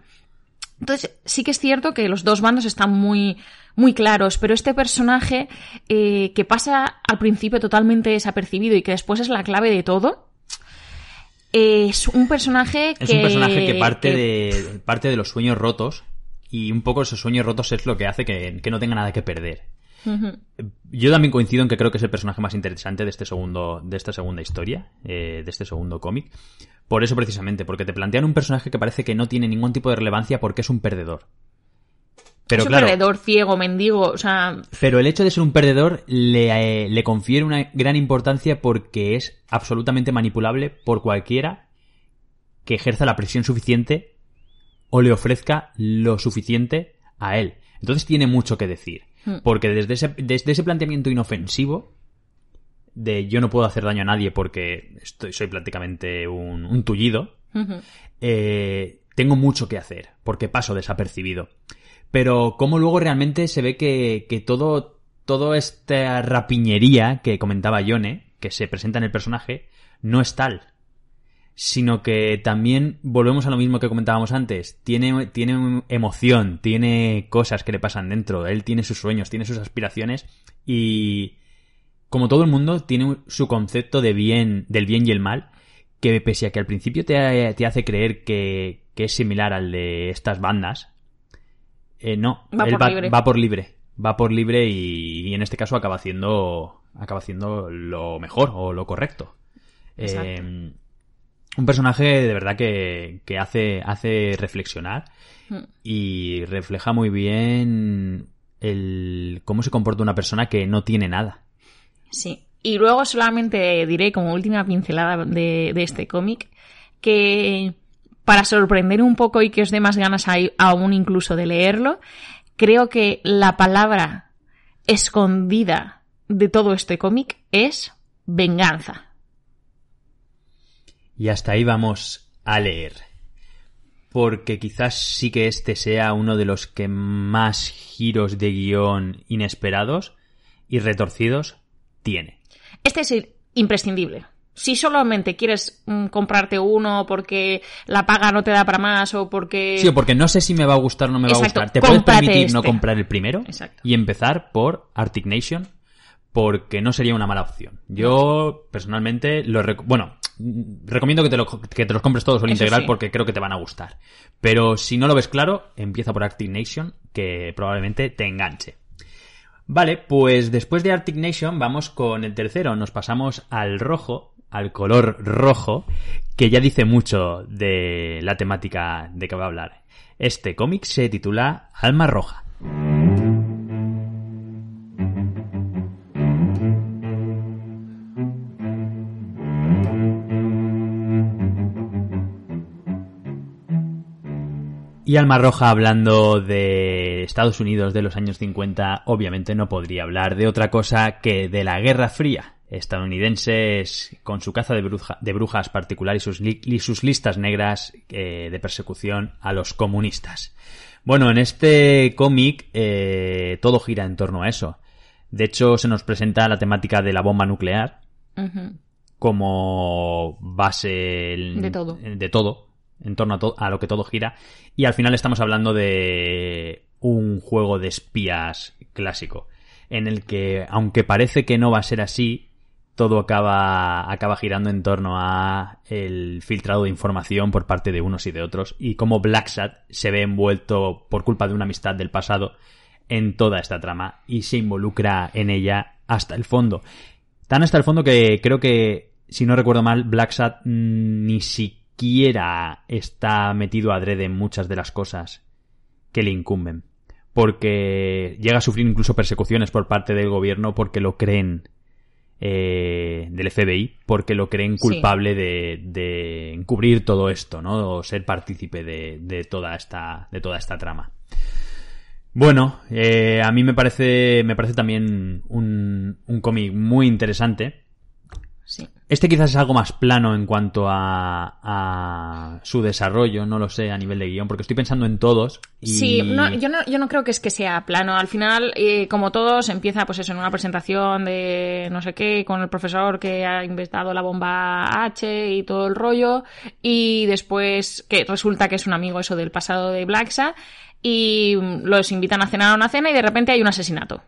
Entonces, sí que es cierto que los dos bandos están muy, muy claros, pero este personaje eh, que pasa al principio totalmente desapercibido y que después es la clave de todo, Es un personaje que... Es un personaje que parte, De, parte de los sueños rotos y un poco esos sueños rotos es lo que hace que, que no tenga nada que perder. Yo también coincido en que creo que es el personaje más interesante de este segundo, de esta segunda historia, eh, de este segundo cómic. Por eso precisamente, porque te plantean un personaje que parece que no tiene ningún tipo de relevancia porque es un perdedor. Pero es un claro, perdedor, ciego, mendigo, o sea... pero el hecho de ser un perdedor le, eh, le confiere una gran importancia porque es absolutamente manipulable por cualquiera que ejerza la presión suficiente o le ofrezca lo suficiente a él. Entonces tiene mucho que decir. Hmm. Porque desde ese, desde ese planteamiento inofensivo de yo no puedo hacer daño a nadie porque estoy, soy prácticamente un, un tullido, eh, tengo mucho que hacer porque paso desapercibido. Pero como luego realmente se ve que, que todo, toda esta rapiñería que comentaba Yone, que se presenta en el personaje, no es tal. Sino que también volvemos a lo mismo que comentábamos antes. Tiene, tiene emoción, tiene cosas que le pasan dentro. Él tiene sus sueños, tiene sus aspiraciones y, como todo el mundo, tiene su concepto de bien, del bien y el mal, que pese a que al principio te, te hace creer que, que es similar al de estas bandas, eh, no, Va él por va, libre. va por libre, va por libre y, y en este caso acaba haciendo, acaba haciendo lo mejor o lo correcto. Exacto. Eh, un personaje de verdad que, que hace, hace reflexionar Hmm. y refleja muy bien el cómo se comporta una persona que no tiene nada. Sí. Y luego solamente diré como última pincelada de, de este cómic que para sorprender un poco y que os dé más ganas aún incluso de leerlo, creo que la palabra escondida de todo este cómic es venganza. Y hasta ahí vamos a leer. Porque quizás sí que este sea uno de los que más giros de guion inesperados y retorcidos tiene. Este es imprescindible. Si solamente quieres mm, comprarte uno porque la paga no te da para más o porque... Sí, o porque no sé si me va a gustar o no me va a gustar. Te puedes permitir no este. comprar el primero Exacto. y empezar por Arctic Nation porque no sería una mala opción. Yo personalmente lo bueno, recomiendo que te, lo- que te los compres todos Eso integral sí. porque creo que te van a gustar. Pero si no lo ves claro, empieza por Arctic Nation que probablemente te enganche. Vale, pues después de Arctic Nation vamos con el tercero. Nos pasamos al rojo, al color rojo, que ya dice mucho de la temática de que va a hablar. Este cómic se titula Alma Roja. Y Alma Roja hablando de Estados Unidos de los años 50, obviamente no podría hablar de otra cosa que de la Guerra Fría. Estadounidenses con su caza de, bruja- de brujas particular y sus, li- y sus listas negras eh, de persecución a los comunistas. Bueno, en este cómic eh, todo gira en torno a eso. De hecho, se nos presenta la temática de la bomba nuclear, como base el- De todo. de todo, en torno a, to- a lo que todo gira. Y al final estamos hablando de un juego de espías clásico, en el que, aunque parece que no va a ser así, todo acaba, acaba girando en torno a el filtrado de información por parte de unos y de otros, y cómo Blacksat se ve envuelto por culpa de una amistad del pasado en toda esta trama y se involucra en ella hasta el fondo. Tan hasta el fondo que creo que, si no recuerdo mal, Blacksat mm, ni siquiera está metido adrede en muchas de las cosas que le incumben. Porque llega a sufrir incluso persecuciones por parte del gobierno porque lo creen eh, del FBI, porque lo creen Sí. culpable de, de encubrir todo esto, ¿no? O ser partícipe de, de toda esta, de toda esta trama. Bueno, eh, a mí me parece, me parece también un, un cómic muy interesante. Sí. Este quizás es algo más plano en cuanto a, a su desarrollo, no lo sé, a nivel de guion, porque estoy pensando en todos. Y... Sí, no, yo, no, yo no creo que es que sea plano. Al final, eh, como todos, empieza pues eso, en una presentación de no sé qué, con el profesor que ha inventado la bomba H y todo el rollo, y después que resulta que es un amigo eso del pasado de Blacksa, y los invitan a cenar a una cena y de repente hay un asesinato.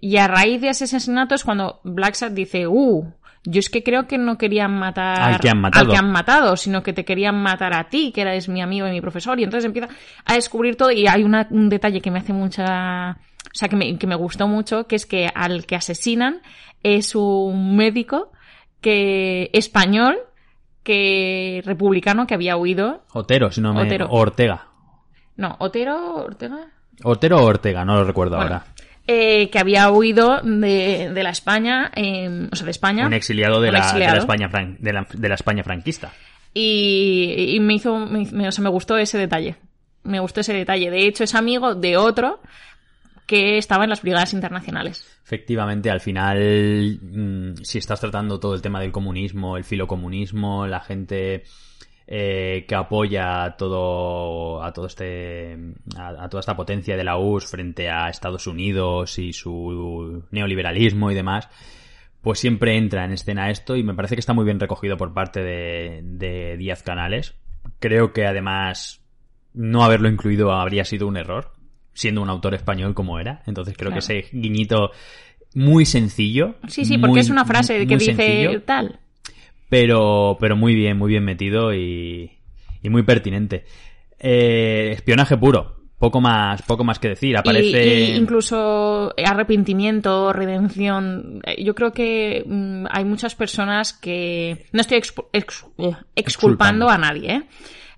Y a raíz de ese asesinato es cuando Blacksat dice, uh, Yo es que creo que no querían matar Al que han matado. al que han matado, sino que te querían matar a ti, que eres mi amigo y mi profesor. Y entonces empieza a descubrir todo. Y hay una- un detalle que me hace mucha. O sea, que me, que me gustó mucho, que es que al que asesinan es un médico que español, que republicano, que había huido. Otero, si no me... Otero. Ortega. No, Otero, Ortega. Otero o Ortega, no lo recuerdo Bueno, ahora. Eh, que había huido de, de la España, eh, o sea, de España. Un exiliado de Un la, de la. España, fran- de la, de la España franquista. Y, y me hizo, me, me- o sea, me gustó ese detalle. Me gustó ese detalle. De hecho, es amigo de otro que estaba en las brigadas internacionales. Efectivamente, al final, mm, si estás tratando todo el tema del comunismo, el filocomunismo, la gente eh, que apoya a todo, a todo este, a, a toda esta potencia de la URSS frente a Estados Unidos y su neoliberalismo y demás, pues siempre entra en escena esto y me parece que está muy bien recogido por parte de, de Díaz Canales. Creo que además no haberlo incluido habría sido un error, siendo un autor español como era. Entonces creo que ese guiñito muy sencillo. Sí, sí, porque muy- es una frase que dice sencillo, tal. Pero, pero muy bien, muy bien metido y, y muy pertinente. Eh, espionaje puro. Poco más, poco más que decir. Aparece. Y, y incluso arrepentimiento, redención. Eh, Yo creo que mm, hay muchas personas que. No estoy expu- ex- eh, exculpando a nadie, ¿eh?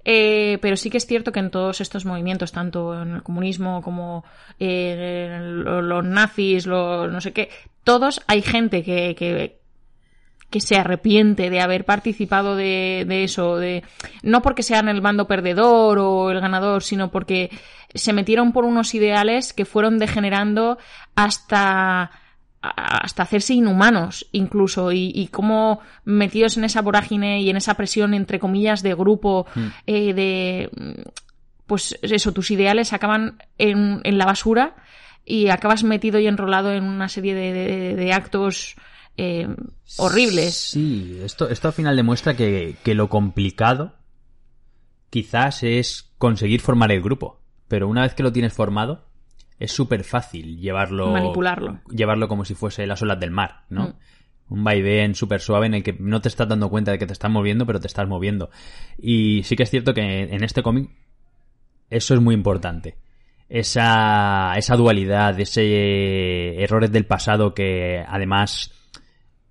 Eh, pero sí que es cierto que en todos estos movimientos, tanto en el comunismo como eh, los nazis, los no sé qué, todos hay gente que, que, que se arrepiente de haber participado de, de eso, de no porque sean el bando perdedor o el ganador, sino porque se metieron por unos ideales que fueron degenerando hasta hasta hacerse inhumanos incluso y, y cómo metidos en esa vorágine y en esa presión entre comillas de grupo eh, de pues eso tus ideales acaban en, en la basura y acabas metido y enrolado en una serie de, de- de actos eh, horribles Sí, esto, esto al final demuestra que, que lo complicado quizás es conseguir formar el grupo. Pero una vez que lo tienes formado, es súper fácil llevarlo. Manipularlo. Llevarlo como si fuese las olas del mar, ¿no? Mm. Un vaivén súper suave en el que no te estás dando cuenta de que te estás moviendo, pero te estás moviendo. Y sí que es cierto que en este cómic eso es muy importante. Esa, esa dualidad, ese errores del pasado que además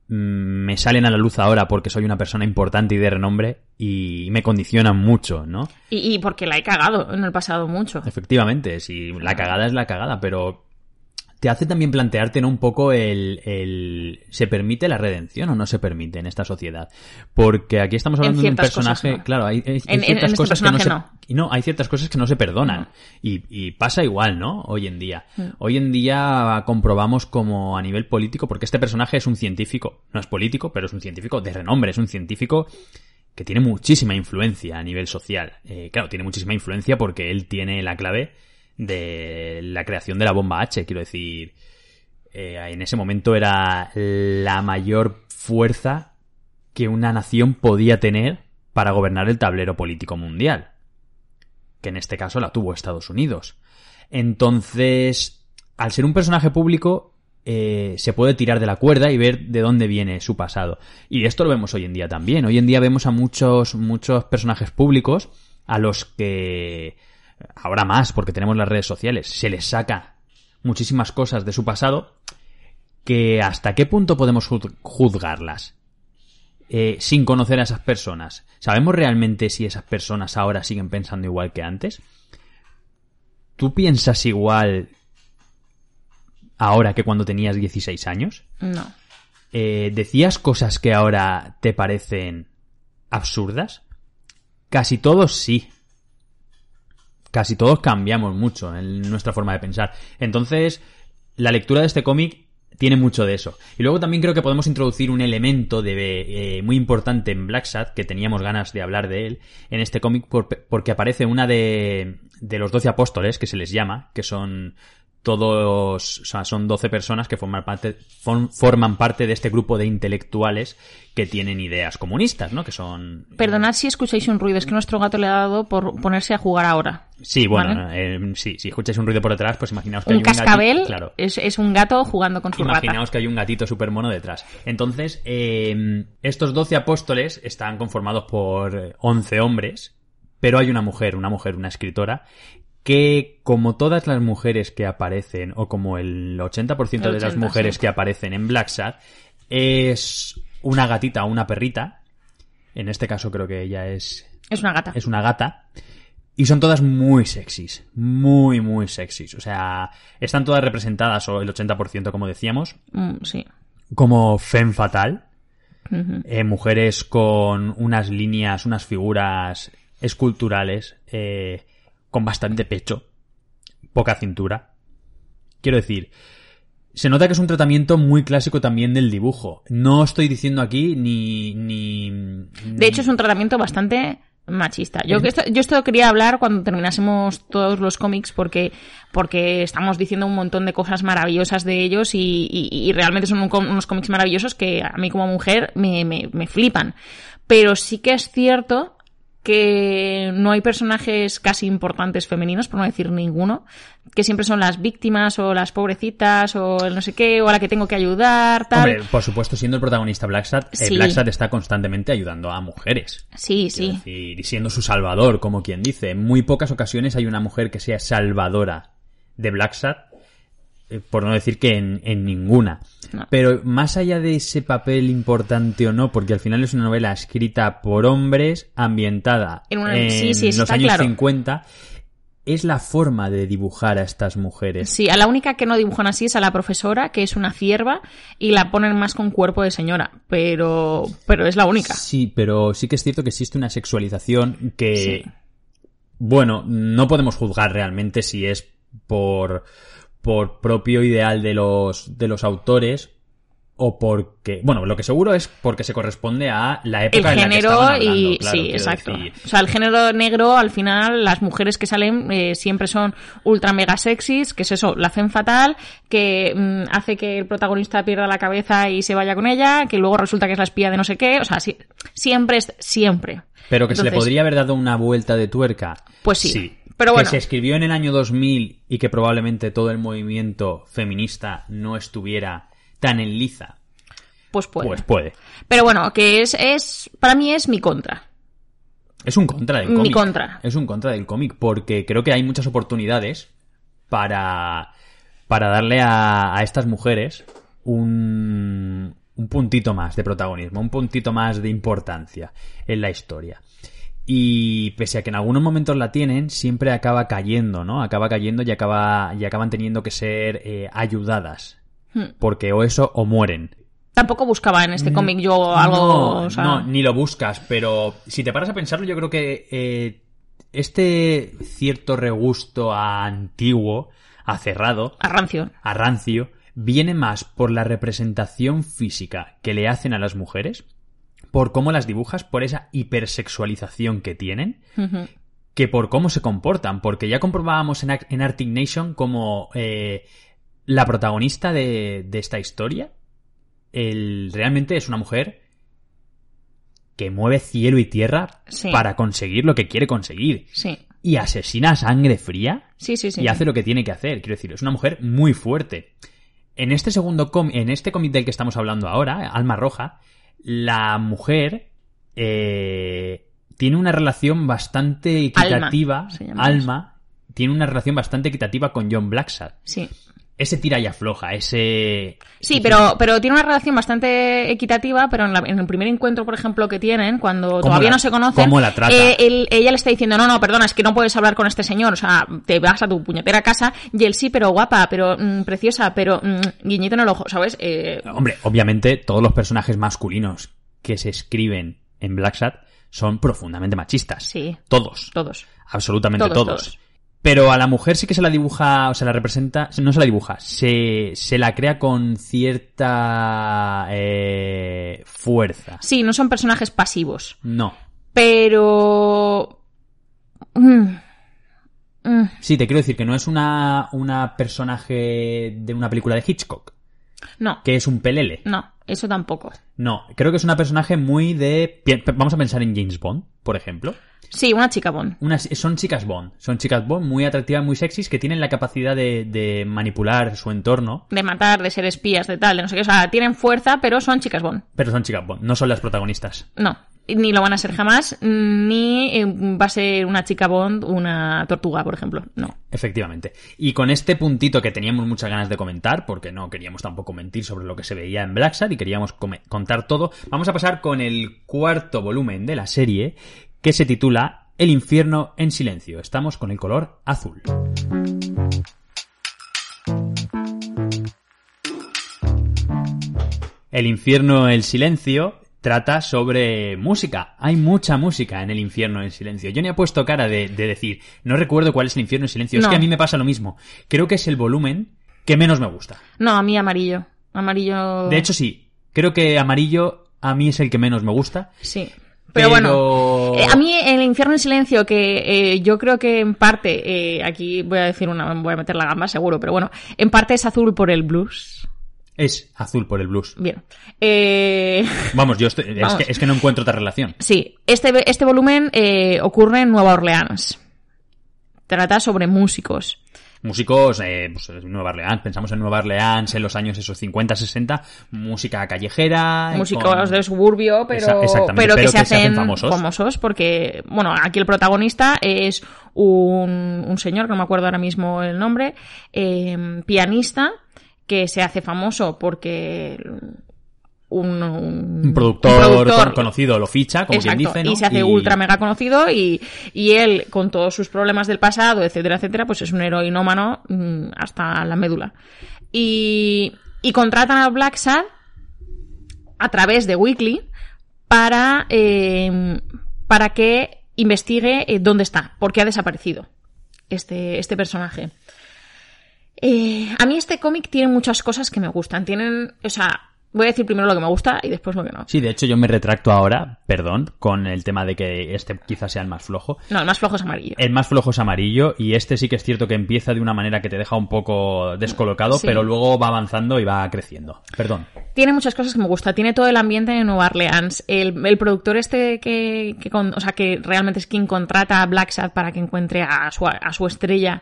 me salen a la luz ahora porque soy una persona importante y de renombre y me condicionan mucho, ¿no? y, y porque la he cagado en el pasado mucho Efectivamente, si la cagada es la cagada, pero te hace también plantearte ¿no? un poco el, el ¿se permite la redención o no se permite en esta sociedad? Porque aquí estamos hablando de un personaje, cosas, no. claro, hay, En- ciertas en este cosas que no se, no, hay ciertas cosas que no se perdonan y, y pasa igual, ¿no? Hoy en día. Mm. Hoy en día comprobamos como a nivel político, porque este personaje es un científico, no es político, pero es un científico de renombre, es un científico que tiene muchísima influencia a nivel social. Eh, claro, tiene muchísima influencia porque él tiene la clave de la creación de la bomba H, quiero decir. eh, en ese momento era la mayor fuerza que una nación podía tener para gobernar el tablero político mundial. Que en este caso la tuvo Estados Unidos. Entonces, al ser un personaje público, eh, se puede tirar de la cuerda y ver de dónde viene su pasado. Y esto lo vemos hoy en día también. Hoy en día vemos a muchos, muchos personajes públicos a los que, ahora más porque tenemos las redes sociales, se les saca muchísimas cosas de su pasado que hasta qué punto podemos juz- juzgarlas eh, sin conocer a esas personas. ¿Sabemos realmente si esas personas ahora siguen pensando igual que antes? ¿Tú piensas igual ahora que cuando tenías 16 años? no Eh, ¿Decías cosas que ahora te parecen absurdas? Casi todos sí. Casi todos cambiamos mucho en nuestra forma de pensar. Entonces, la lectura de este cómic tiene mucho de eso. Y luego también creo que podemos introducir un elemento de, eh, muy importante en Black Sad, que teníamos ganas de hablar de él, en este cómic, por- porque aparece una de, de los doce apóstoles, que se les llama, que son todos, o sea, son 12 personas que forman parte, form- forman parte de este grupo de intelectuales que tienen ideas comunistas, ¿no? Que son... Perdonad si escucháis un ruido, es que nuestro gato le ha dado por ponerse a jugar ahora. Sí, bueno, ¿Vale? eh, sí, si escucháis un ruido por detrás, pues imaginaos que Un hay un gatito- cascabel claro. es, es un gato jugando con su rata. Imaginaos que hay un gatito súper mono detrás. Entonces, eh, estos 12 apóstoles están conformados por eh, 11 hombres, pero hay una mujer, una mujer, una escritora, que como todas las mujeres que aparecen, o como el 80% El de las 80, mujeres sí. que aparecen en Black Sad, es una gatita o una perrita. En este caso creo que ella es Es una gata. es una gata. Y son todas muy sexys. Muy, muy sexys. O sea, están todas representadas, o el 80% como decíamos, Mm, sí. como femme fatal. Eh, mujeres con unas líneas, unas figuras esculturales, eh, con bastante pecho, poca cintura. Quiero decir, se nota que es un tratamiento muy clásico también del dibujo. No estoy diciendo aquí ni... ni De hecho, es un tratamiento bastante machista. Yo, que esto, yo esto quería hablar cuando terminásemos todos los cómics porque, porque estamos diciendo un montón de cosas maravillosas de ellos y, y- y realmente son un unos cómics maravillosos que a mí como mujer me, me- me flipan. Pero sí que es cierto que no hay personajes casi importantes femeninos, por no decir ninguno, que siempre son las víctimas o las pobrecitas o el no sé qué, o a la que tengo que ayudar, tal. Hombre, por supuesto, siendo el protagonista Blacksad, eh, Sí. Blacksad está constantemente ayudando a mujeres. sí, sí. decir, y siendo su salvador, como quien dice. En muy pocas ocasiones hay una mujer que sea salvadora de Blacksad, eh, por no decir que en, en ninguna. No. Pero más allá de ese papel importante o no, porque al final es una novela escrita por hombres, ambientada En una- en sí, sí, los años claro. 50, es la forma de dibujar a estas mujeres. Sí, a la única que no dibujan así es a la profesora, que es una cierva, y la ponen más con cuerpo de señora, pero, pero es la única. Sí, pero sí que es cierto que existe una sexualización que, Sí. bueno, no podemos juzgar realmente si es por, por propio ideal de los, de los autores o porque, bueno, lo que seguro es porque se corresponde a la El época en la que género estaban hablando, y claro, sí, exacto. decir. O sea, el género negro, al final, las mujeres que salen eh, siempre son ultra mega sexys, que es eso, la hacen fatal, que mm, hace que el protagonista pierda la cabeza y se vaya con ella, que luego resulta que es la espía de no sé qué, o sea, sí- siempre es, siempre. Pero que se le podría haber dado una vuelta de tuerca. Pues sí. Pero que se escribió en el año 2000 y que probablemente todo el movimiento feminista no estuviera tan en liza. Pues puede. Pues puede. Pero bueno, que es, es, para mí es mi contra. Es un contra del Mi cómic. contra. Es un contra del cómic, porque creo que hay muchas oportunidades para, para darle a, a estas mujeres un, un puntito más de protagonismo, un puntito más de importancia en la historia. Y pese a que en algunos momentos la tienen, siempre acaba cayendo, ¿no? Acaba cayendo y, acaba, y acaban teniendo que ser eh, ayudadas. Hmm. Porque o eso o mueren. Tampoco buscaba en este cómic yo algo. No, o sea, no, ni lo buscas, pero si te paras a pensarlo, yo creo que eh, este cierto regusto a antiguo, a cerrado, a rancio. a rancio, viene más por la representación física que le hacen a las mujeres, por cómo las dibujas, por esa hipersexualización que tienen, que por cómo se comportan, porque ya comprobábamos en, en Arctic Nation como eh, la protagonista de, de esta historia el, realmente es una mujer que mueve cielo y tierra Sí. para conseguir lo que quiere conseguir. Sí. Y asesina a sangre fría sí. y hace lo que tiene que hacer. Quiero decir, es una mujer muy fuerte. En este segundo cómic, en este cómic del que estamos hablando ahora, Alma Roja, la mujer eh, tiene una relación bastante equitativa. Alma tiene una relación bastante equitativa con John Blacksad. Sí. Ese tira y afloja, ese... Sí, pero, pero tiene una relación bastante equitativa, pero en, la- en el primer encuentro, por ejemplo, que tienen, cuando todavía la- no se conocen, cómo la trata? eh, él- ella le está diciendo, no, no, perdona, es que no puedes hablar con este señor, o sea, te vas a tu puñetera casa, y él sí, pero guapa, pero mm, preciosa, pero mm, guiñito en el ojo, ¿sabes? Eh, Hombre, obviamente todos los personajes masculinos que se escriben en Black Sad son profundamente machistas. Sí. Todos. todos. Absolutamente Todos, todos. todos. Pero a la mujer sí que se la dibuja, o se la representa, no se la dibuja, se, se la crea con cierta eh, fuerza. Sí, no son personajes pasivos, No. pero... mm, mm, Sí, te quiero decir que no es una, una personaje de una película de Hitchcock, No, que es un pelele. no, eso tampoco. No, creo que es una personaje muy de... Vamos a pensar en James Bond, por ejemplo. Sí, una chica Bond. Unas, son chicas Bond, son chicas Bond muy atractivas, muy sexys, que tienen la capacidad de, de manipular su entorno, De matar, de ser espías, de tal, de no sé qué. O sea, tienen fuerza, pero son chicas Bond. pero son chicas Bond, no son las protagonistas. No, ni lo van a ser jamás, ni eh, va a ser una chica Bond una tortuga, por ejemplo. No. Efectivamente. Y con este puntito que teníamos muchas ganas de comentar, porque no queríamos tampoco mentir sobre lo que se veía en Blacksad y queríamos contar todo, vamos a pasar con el cuarto volumen de la serie, que se titula El infierno en silencio. Estamos con el color azul. El infierno el silencio trata sobre música. Hay mucha música en el infierno en silencio. Yo ni he puesto cara de, de decir, no recuerdo cuál es el infierno en silencio. Es que a mí me pasa lo mismo. Creo que es el volumen que menos me gusta. No, a mí amarillo. Amarillo. De hecho, sí. Creo que amarillo a mí es el que menos me gusta. Sí. Pero, bueno, Pero- eh, a mí el infierno en silencio, que eh, yo creo que en parte, eh, aquí voy a decir una, voy a meter la gamba seguro, pero bueno, en parte es azul por el blues. Es azul por el blues. Bien. Eh, Vamos, yo estoy- es, que, es que no encuentro otra relación. sí, este, este volumen eh, ocurre en Nueva Orleans. Trata sobre músicos. Músicos, eh, pues, Nueva Orleans, pensamos en Nueva Orleans en los años esos 50, 60, música callejera. músicos con- del suburbio, pero, pero que pero se, que se hacen hacen famosos. porque, bueno, aquí el protagonista es un, un señor, que no me acuerdo ahora mismo el nombre, eh, pianista, que se hace famoso porque un, un- Un productor, un productor con- conocido lo ficha, como Exacto, quien dice, ¿no? y se hace ultra mega conocido y, y él, con todos sus problemas del pasado, etcétera, etcétera, pues es un heroinómano mm, hasta la médula. Y, y contratan a Black Sad a través de Weekly para, eh, para que investigue eh, dónde está, por qué ha desaparecido este, este personaje. Eh, a mí este cómic tiene muchas cosas que me gustan. Tienen, o sea, voy a decir primero lo que me gusta y después lo que no. Sí, de hecho yo me retracto ahora, perdón, con el tema de que este quizás sea el más flojo. No, el más flojo es amarillo. El más flojo es amarillo y este sí que es cierto que empieza de una manera que te deja un poco descolocado, Sí. pero luego va avanzando y va creciendo. Perdón. Tiene muchas cosas que me gusta. Tiene todo el ambiente de Nueva Orleans. El, el productor este que, que con- o sea, que realmente es quien contrata a Black Sad para que encuentre a su, a su estrella,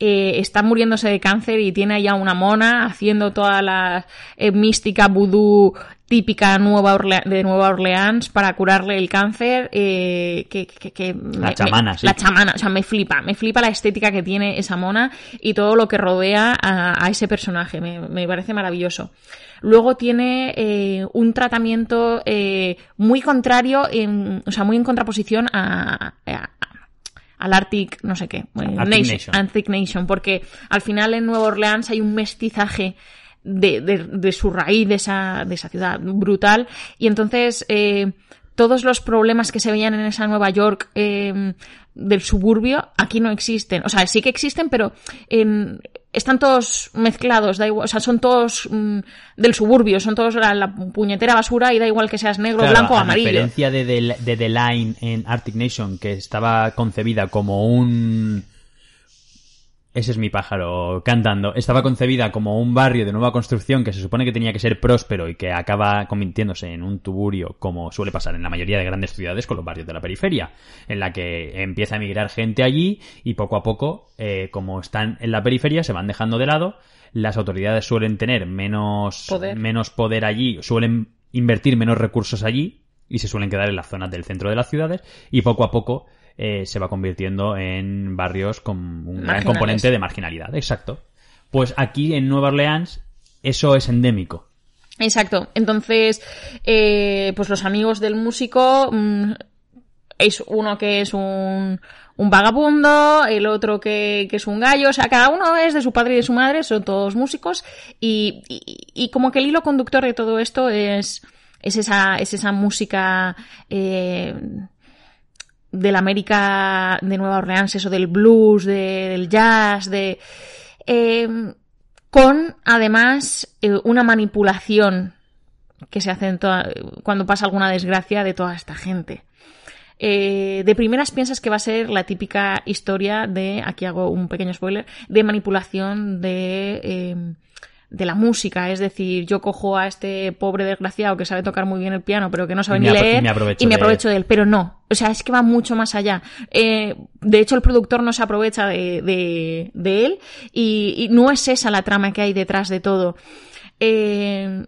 eh, está muriéndose de cáncer y tiene allá una mona haciendo toda la eh, mística vudú típica Nueva Orle- de Nueva Orleans para curarle el cáncer. eh, que, que- que me- chamana, me- sí. La chamana, o sea, me flipa. Me flipa la estética que tiene esa mona y todo lo que rodea a, a ese personaje. Me, me parece maravilloso. Luego tiene eh, un tratamiento eh, muy contrario, en, o sea, muy en contraposición a, a- al Arctic, no sé qué, Arctic Nation. Arctic Nation, porque al final en Nueva Orleans hay un mestizaje de, de- de su raíz, de esa, de esa ciudad brutal, y entonces eh, todos los problemas que se veían en esa Nueva York eh, del suburbio aquí no existen. O sea, sí que existen, pero en- están todos mezclados, da igual, o sea, son todos mm, del suburbio, son todos la, la puñetera basura y da igual que seas negro, Claro, blanco o a amarillo. diferencia de, The- de The Line en Arctic Nation, que estaba concebida como un... Ese es mi pájaro cantando. Estaba concebida como un barrio de nueva construcción que se supone que tenía que ser próspero y que acaba convirtiéndose en un tuburio, como suele pasar en la mayoría de grandes ciudades con los barrios de la periferia, en la que empieza a emigrar gente allí y poco a poco, eh, como están en la periferia, se van dejando de lado. Las autoridades suelen tener menos Poder. menos poder allí, suelen invertir menos recursos allí y se suelen quedar en las zonas del centro de las ciudades y poco a poco eh, se va convirtiendo en barrios con un gran componente de marginalidad. Exacto. Pues aquí en Nueva Orleans eso es endémico. Exacto. Entonces, eh, pues los amigos del músico mm, es uno que es un, un vagabundo, el otro que, que es un gallo, o sea, cada uno es de su padre y de su madre, son todos músicos, y, y, y como que el hilo conductor de todo esto es, es esa, es esa música eh, de la América de Nueva Orleans, eso del blues, de- del jazz, de... eh, con además eh, una manipulación que se hace en toda- cuando pasa alguna desgracia de toda esta gente. eh, de primeras piensas que va a ser la típica historia de, aquí hago un pequeño spoiler, de manipulación de... de la música, es decir, yo cojo a este pobre desgraciado que sabe tocar muy bien el piano, pero que no sabe ni leer, y me aprovecho y me de- aprovecho de él, pero no, o sea, es que va mucho más allá. Eh, de hecho, el productor no se aprovecha de, de- de él y, y no es esa la trama que hay detrás de todo. Eh,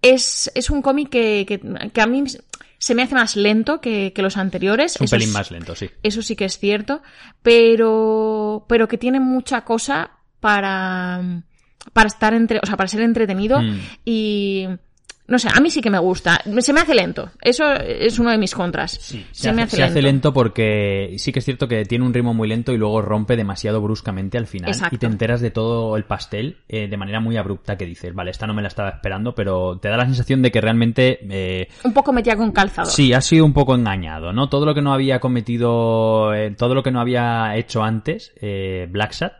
es, es un cómic que, que, que a mí se me hace más lento que, que los anteriores. Es un Eso pelín es- más lento, sí. eso sí que es cierto, pero, pero que tiene mucha cosa para, para estar entre, o sea, para ser entretenido Mm. y no sé, a mí sí que me gusta. Se me hace lento. Eso es uno de mis contras. Sí, se, se, me hace, se lento. hace lento porque sí que es cierto que tiene un ritmo muy lento y luego rompe demasiado bruscamente al final Exacto. y te enteras de todo el pastel eh, de manera muy abrupta que dices, vale, esta no me la estaba esperando, pero te da la sensación de que realmente eh, Un poco metida con calzador. sí, ha sido un poco engañado, ¿no? Todo lo que no había cometido, eh, todo lo que no había hecho antes eh, Black Sat,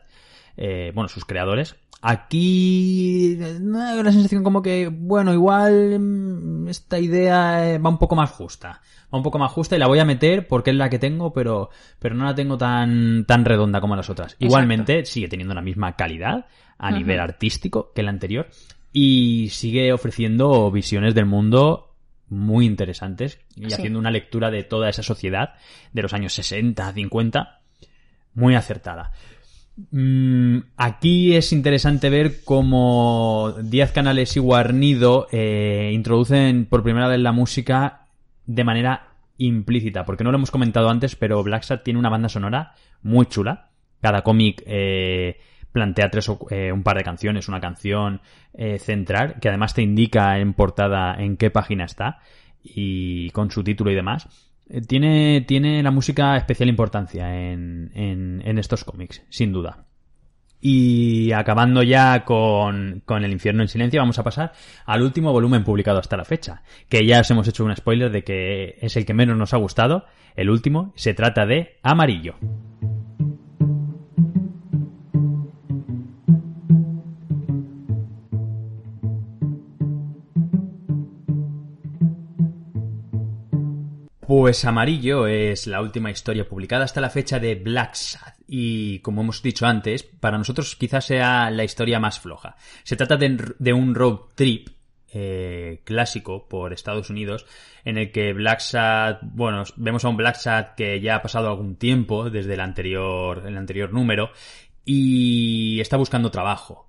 eh, bueno, sus creadores, Aquí da la sensación como que, bueno, igual mm, esta idea eh, va un poco más justa. Va un poco más justa y la voy a meter porque es la que tengo, pero, pero no la tengo tan, tan redonda como las otras. Igualmente sigue teniendo la misma calidad a nivel artístico que la anterior y sigue ofreciendo visiones del mundo muy interesantes y Sí. haciendo una lectura de toda esa sociedad de los años 60, 50 muy acertada. Mm, aquí es interesante ver cómo 10 canales y Guarnido eh, introducen por primera vez la música de manera implícita, porque no lo hemos comentado antes, pero Black tiene una banda sonora muy chula. Cada cómic eh, plantea tres o eh, un par de canciones, una canción central, que además te indica en portada en qué página está y con su título y demás. Eh, Tiene, tiene la música especial importancia en, en, estos cómics, sin duda. Y acabando ya con, con El infierno en silencio, vamos a pasar al último volumen publicado hasta la fecha, que ya os hemos hecho un spoiler de que es el que menos nos ha gustado, el último, se trata de Amarillo. Pues Amarillo es la última historia publicada hasta la fecha de Black Sad y como hemos dicho antes, para nosotros quizás sea la historia más floja. Se trata de, un road trip eh, clásico por Estados Unidos en el que Black Sad, bueno, vemos a un Black Sad que ya ha pasado algún tiempo desde el anterior, el anterior número y está buscando trabajo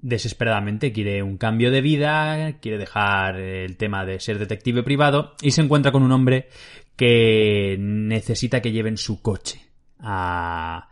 desesperadamente quiere un cambio de vida, quiere dejar el tema de ser detective privado y se encuentra con un hombre que necesita que lleven su coche a,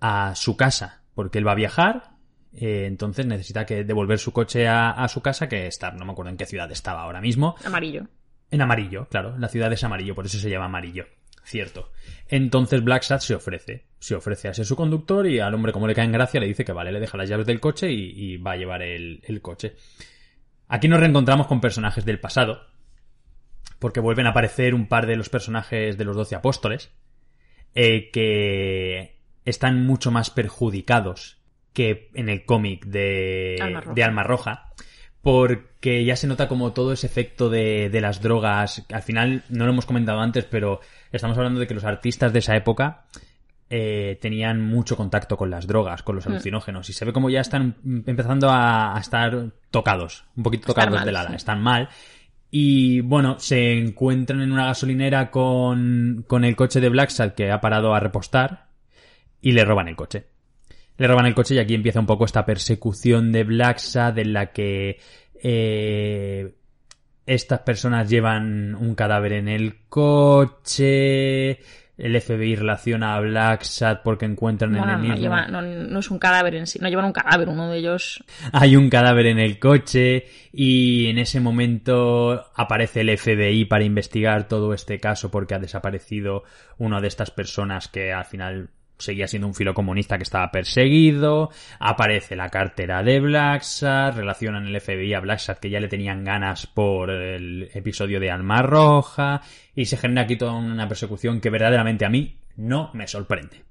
a su casa, porque él va a viajar, eh, entonces necesita que devolver su coche a, a su casa, que está, no me acuerdo en qué ciudad estaba ahora mismo, Amarillo. en amarillo, claro, la ciudad es amarillo, por eso se llama amarillo. Cierto. Entonces Black Sat se ofrece. Se ofrece a ser su conductor y al hombre, como le cae en gracia, le dice que vale, le deja las llaves del coche y, y va a llevar el, el coche. Aquí nos reencontramos con personajes del pasado. Porque vuelven a aparecer un par de los personajes de los doce apóstoles. eh, que están mucho más perjudicados que en el cómic de Alma Roja. de Alma Roja porque ya se nota como todo ese efecto de, de las drogas. Al final, no lo hemos comentado antes, pero estamos hablando de que los artistas de esa época eh, tenían mucho contacto con las drogas, con los Mm. alucinógenos, y se ve como ya están empezando a, a estar tocados, un poquito tocados mal, ala, sí. están mal. Y bueno, se encuentran en una gasolinera con, con el coche de Blacksad que ha parado a repostar y le roban el coche. Le roban el coche y aquí empieza un poco esta persecución de Blacksad en la que eh, estas personas llevan un cadáver en el coche, el FBI relaciona a Blacksad porque encuentran No, en no, lleva- no- no es un cadáver en sí, no llevan un cadáver, uno de ellos. hay un cadáver en el coche y en ese momento aparece el FBI para investigar todo este caso porque ha desaparecido una de estas personas que al final seguía siendo un filo comunista que estaba perseguido, aparece la cartera de Blacksad, relacionan el FBI a Blacksad que ya le tenían ganas por el episodio de Alma Roja y se genera aquí toda una persecución que verdaderamente a mí no me sorprende.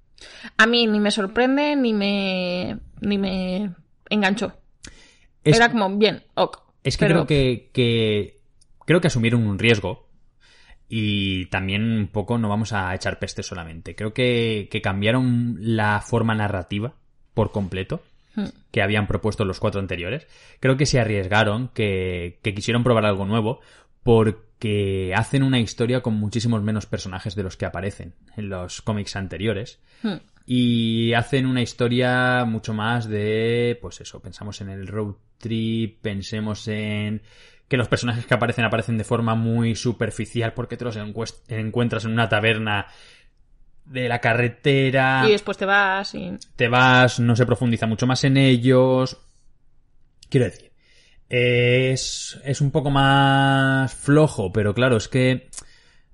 A mí ni me sorprende ni me ni me enganchó. Es- Era como bien, ok. Es que pero- creo que, que- creo que asumieron un riesgo y también un poco no vamos a echar peste solamente. Creo que, que cambiaron la forma narrativa por completo que habían propuesto los cuatro anteriores. Creo que se arriesgaron, que, que quisieron probar algo nuevo, porque hacen una historia con muchísimos menos personajes de los que aparecen en los cómics anteriores. Hmm. Y hacen una historia mucho más de, pues eso, pensamos en el road trip, pensemos en que los personajes que aparecen aparecen de forma muy superficial porque te los encuentras en una taberna de la carretera Y después te vas y... te vas, no se profundiza mucho más en ellos. Quiero decir, es, es un poco más flojo, pero claro, es que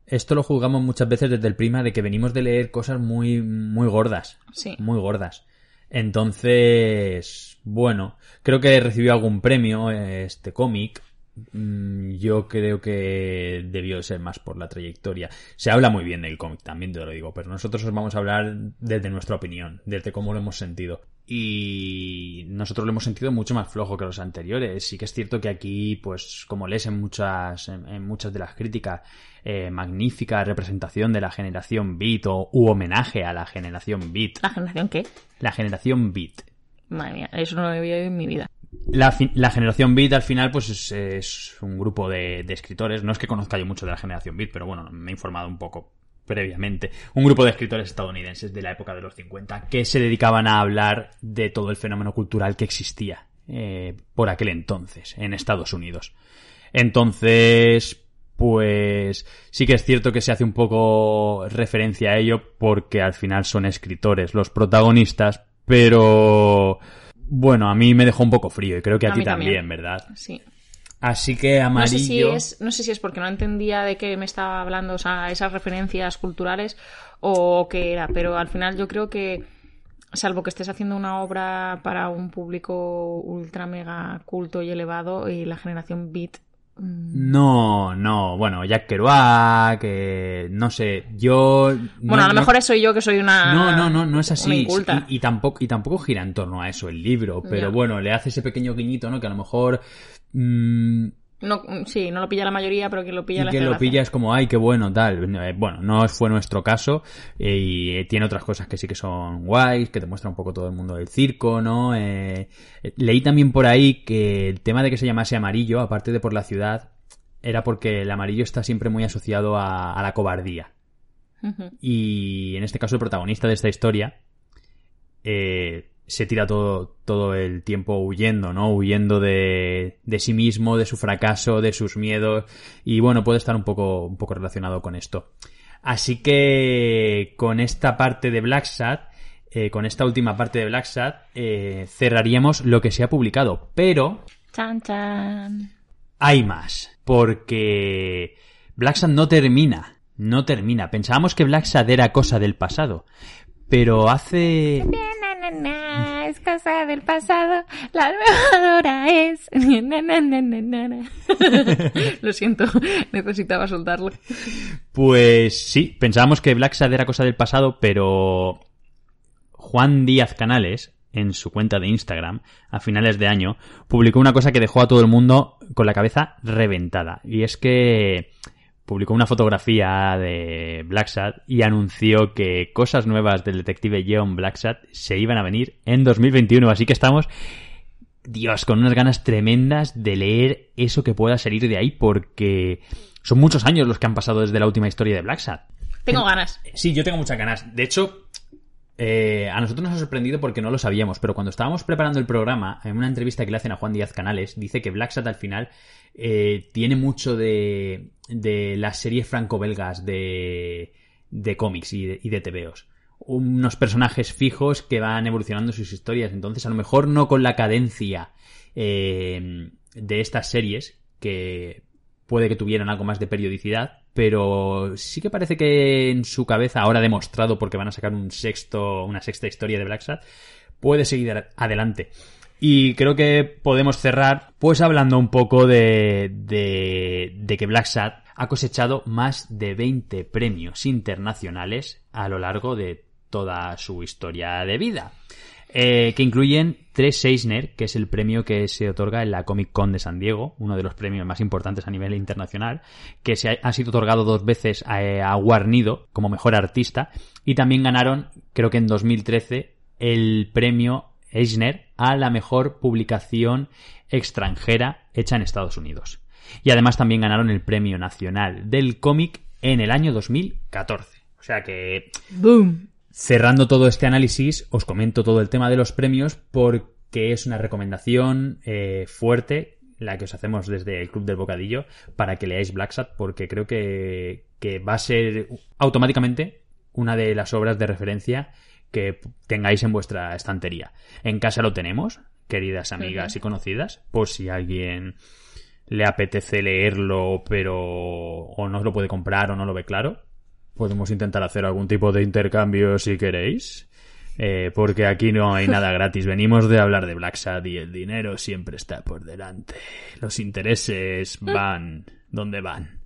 esto lo juzgamos muchas veces desde el prima de que venimos de leer cosas muy, muy gordas. Sí. Muy gordas. Entonces, bueno, creo que recibió algún premio eh, este cómic. Mm, Yo creo que debió ser más por la trayectoria. Se habla muy bien del cómic, también te lo digo, pero nosotros os vamos a hablar desde nuestra opinión, desde cómo lo hemos sentido. Y nosotros lo hemos sentido mucho más flojo que los anteriores. Sí que es cierto que aquí, pues, como lees en muchas, en, en muchas de las críticas, eh, magnífica representación de la generación Beat o u homenaje a la generación Beat. ¿La generación qué? La generación Beat. Madre mía, eso no lo había oído en mi vida. La, generación Beat al final pues es, es un grupo de, de escritores. No es que conozca yo mucho de la generación Beat, pero bueno, me he informado un poco previamente. Un grupo de escritores estadounidenses de la época de los 50 que se dedicaban a hablar de todo el fenómeno cultural que existía eh, por aquel entonces en Estados Unidos. Entonces, pues sí que es cierto que se hace un poco referencia a ello porque al final son escritores los protagonistas, pero bueno, a mí me dejó un poco frío y creo que a, A ti también, también. ¿verdad? Sí. Así que No sé, si amarillo. es, no sé si es porque no entendía de qué me estaba hablando, o sea, esas referencias culturales o qué era, pero al final yo creo que, salvo que estés haciendo una obra para un público ultra mega culto y elevado, y la generación beat. Mm, No, no, bueno, Jack Kerouac, que no sé, yo... Bueno, no- a lo no- mejor soy yo que soy una. No, no, no, no es así. Y, y tampoco, y tampoco gira en torno a eso el libro, pero bueno, le hace ese pequeño guiñito, ¿no? Que a lo mejor... mm, No, sí, no lo pilla la mayoría, pero quien lo pilla le que lo pilla es como, ay, qué bueno, tal. Eh, Bueno, no fue nuestro caso eh, y eh, tiene otras cosas que sí que son guays, que te muestra un poco todo el mundo del circo, ¿no? Eh, leí también por ahí que el tema de que se llamase amarillo, aparte de por la ciudad, era porque el amarillo está siempre muy asociado a, a la cobardía. Y en este caso el protagonista de esta historia eh, se tira todo, todo el tiempo huyendo, ¿no? Huyendo de, de sí mismo, de su fracaso, de sus miedos. Y bueno, puede estar un poco, un poco relacionado con esto. Así que con esta parte de Black Sad, eh, con esta última parte de Black Sad, eh, cerraríamos lo que se ha publicado. Pero Chan, chan. hay más, porque Black Sad no termina, no termina. Pensábamos que Black Sad era cosa del pasado, pero hace... Na, es cosa del pasado, la nueva hora es. Na, na, na, na, na, na. Lo siento, necesitaba soltarlo. Pues sí, pensábamos que Black Sad era cosa del pasado, pero Juan Díaz Canales, en su cuenta de Instagram, a finales de año, publicó una cosa que dejó a todo el mundo con la cabeza reventada. Y es que publicó una fotografía de Black Sad y anunció que cosas nuevas del detective John Black Sad se iban a venir en 2021. Así que estamos, Dios, con unas ganas tremendas de leer eso que pueda salir de ahí porque son muchos años los que han pasado desde la última historia de Black Sad. Tengo ganas. Sí, yo tengo muchas ganas. De hecho, eh, a nosotros nos ha sorprendido porque no lo sabíamos, pero cuando estábamos preparando el programa, en una entrevista que le hacen a Juan Díaz Canales, dice que Black Sat al final eh, tiene mucho de, de las series franco-belgas de, de cómics y de, y de TVOs. Unos personajes fijos que van evolucionando sus historias. Entonces, a lo mejor no con la cadencia eh, de estas series, que puede que tuvieran algo más de periodicidad, pero sí que parece que en su cabeza, ahora demostrado porque van a sacar un sexto, una sexta historia de Black Sad, puede seguir ad- adelante. Y creo que podemos cerrar pues hablando un poco de, de, de que Black Sad ha cosechado más de 20 premios internacionales a lo largo de toda su historia de vida. Eh, que incluyen tres Eisner, que es el premio que se otorga en la Comic Con de San Diego, uno de los premios más importantes a nivel internacional, que se ha, sido otorgado dos veces a, a Guarnido como mejor artista, y también ganaron, creo que en 2013, el premio Eisner a la mejor publicación extranjera hecha en Estados Unidos. Y además también ganaron el Premio Nacional del Cómic en el año 2014. O sea que ¡Boom! Cerrando todo este análisis, os comento todo el tema de los premios porque es una recomendación eh, fuerte la que os hacemos desde el Club del Bocadillo para que leáis Black Sat porque creo que, que va a ser automáticamente una de las obras de referencia que tengáis en vuestra estantería. En casa lo tenemos, queridas amigas y conocidas, por si alguien le apetece leerlo pero o no lo puede comprar o no lo ve claro podemos intentar hacer algún tipo de intercambio si queréis. Eh, porque aquí no hay nada gratis. Venimos de hablar de Black Sad y el dinero siempre está por delante. Los intereses van donde van.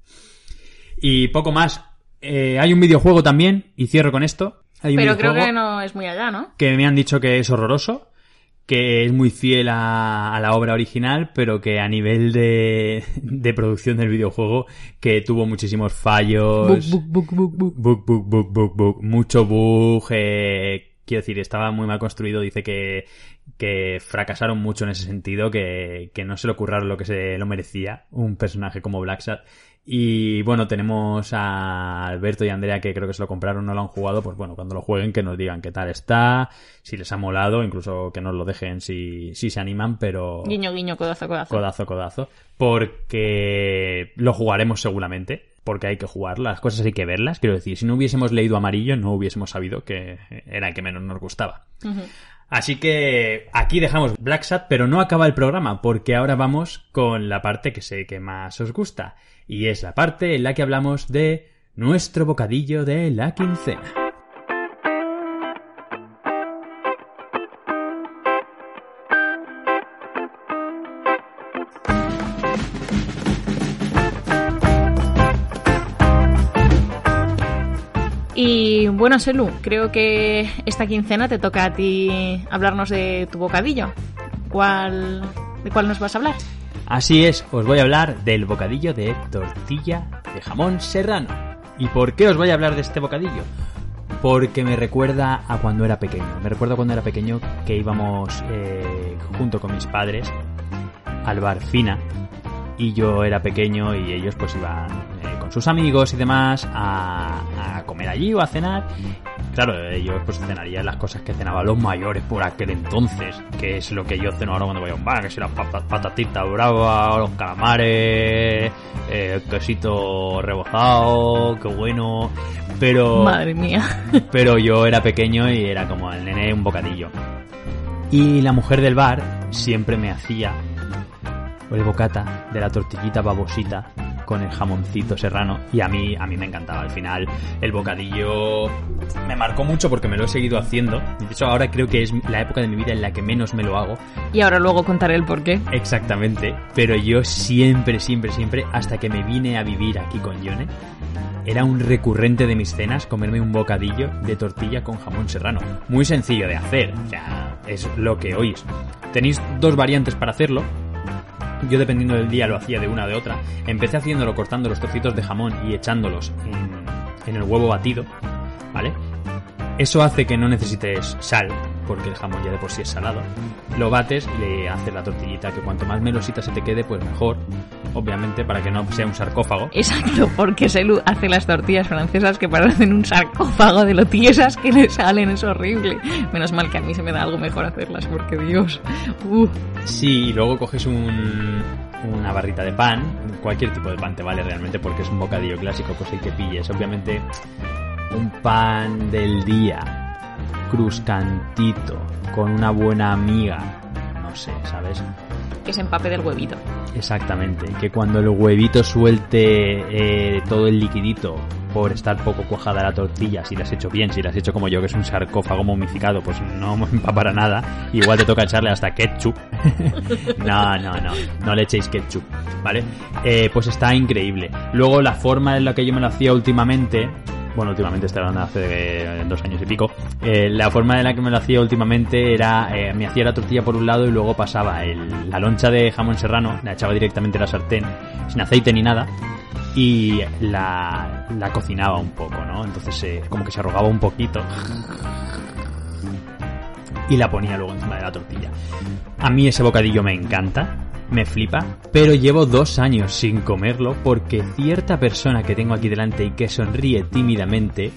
Y poco más. Eh, hay un videojuego también, y cierro con esto. Hay un Pero creo que no es muy allá, ¿no? que me han dicho que es horroroso, que es muy fiel a, a la obra original, pero que a nivel de, de producción del videojuego, que tuvo muchísimos fallos. Bug, bug, bug. Mucho bug. eh, quiero decir, estaba muy mal construido. Dice que, que fracasaron mucho en ese sentido, que, que no se le ocurraron lo que se lo merecía un personaje como Blacksat. Y bueno, tenemos a Alberto y Andrea que creo que se lo compraron, no lo han jugado. Pues bueno, cuando lo jueguen, que nos digan qué tal está, si les ha molado, incluso que nos lo dejen si, si se animan, pero Guiño, guiño, codazo, codazo. codazo, codazo, porque lo jugaremos seguramente, porque hay que jugar, las cosas hay que verlas, quiero decir, si no hubiésemos leído amarillo no hubiésemos sabido que era el que menos nos gustaba. Así que aquí dejamos Black Sat, pero no acaba el programa, porque ahora vamos con la parte que sé que más os gusta, y es la parte en la que hablamos de nuestro bocadillo de la quincena. Y bueno, Selu, creo que esta quincena te toca a ti hablarnos de tu bocadillo. ¿Cuál, ¿De cuál nos vas a hablar? Así es, os voy a hablar del bocadillo de tortilla de jamón serrano. ¿Y por qué os voy a hablar de este bocadillo? Porque me recuerda a cuando era pequeño. Me recuerdo cuando era pequeño que íbamos eh, junto con mis padres al bar Fina y yo era pequeño y ellos pues iban eh, con sus amigos y demás a, a comer allí o a cenar. Claro, ellos pues cenarían las cosas que cenaban los mayores por aquel entonces, que es lo que yo ceno ahora cuando voy a un bar, que si las pata- patatitas bravas, los calamares, eh, el quesito rebozado, qué bueno. Pero Madre mía. pero yo era pequeño y era como el nene un bocadillo. Y la mujer del bar siempre me hacía el bocata de la tortillita babosita con el jamoncito serrano y a mí a mí me encantaba al final el bocadillo me marcó mucho porque me lo he seguido haciendo de hecho ahora creo que es la época de mi vida en la que menos me lo hago Y ahora luego contaré el porqué. Exactamente, pero yo siempre, siempre, siempre, hasta que me vine a vivir aquí con Yone, era un recurrente de mis cenas comerme un bocadillo de tortilla con jamón serrano. Muy sencillo de hacer, o sea, es lo que oís. Tenéis dos variantes para hacerlo. Yo dependiendo del día lo hacía de una o de otra. Empecé haciéndolo cortando los trocitos de jamón y echándolos en, en el huevo batido, ¿vale? Eso hace que no necesites sal, porque el jamón ya de por sí es salado. Lo bates y le haces la tortillita, que cuanto más melosita se te quede, pues mejor. Obviamente, para que no sea un sarcófago. Exacto, porque Selu hace las tortillas francesas que parecen un sarcófago de lo tiesas que le salen, es horrible. Menos mal que a mí se me da algo mejor hacerlas, porque Dios. Uh, Sí, y luego coges un, una barrita de pan, cualquier tipo de pan te vale realmente porque es un bocadillo clásico, pues el que pilles. Obviamente, un pan del día, cruscantito, con una buena amiga, no sé, ¿sabes? Que se empape del huevito. Exactamente, que cuando el huevito suelte eh, todo el liquidito por estar poco cuajada la tortilla, si la has hecho bien, si la has hecho como yo, que es un sarcófago momificado, pues no me empapará nada. Igual te toca echarle hasta ketchup. no, no, no, no le echéis ketchup, ¿vale? Eh, pues está increíble. Luego la forma en la que yo me lo hacía últimamente bueno, últimamente de hace eh, dos años y pico, eh, la forma en la que me lo hacía últimamente era, eh, me hacía la tortilla por un lado y luego pasaba el- la loncha de jamón serrano, la echaba directamente a la sartén, sin aceite ni nada, y la, la cocinaba un poco, ¿no? Entonces como que se arrugaba un poquito y la ponía luego encima de la tortilla. A mí ese bocadillo me encanta, me flipa, pero llevo dos años sin comerlo porque cierta persona que tengo aquí delante y que sonríe tímidamente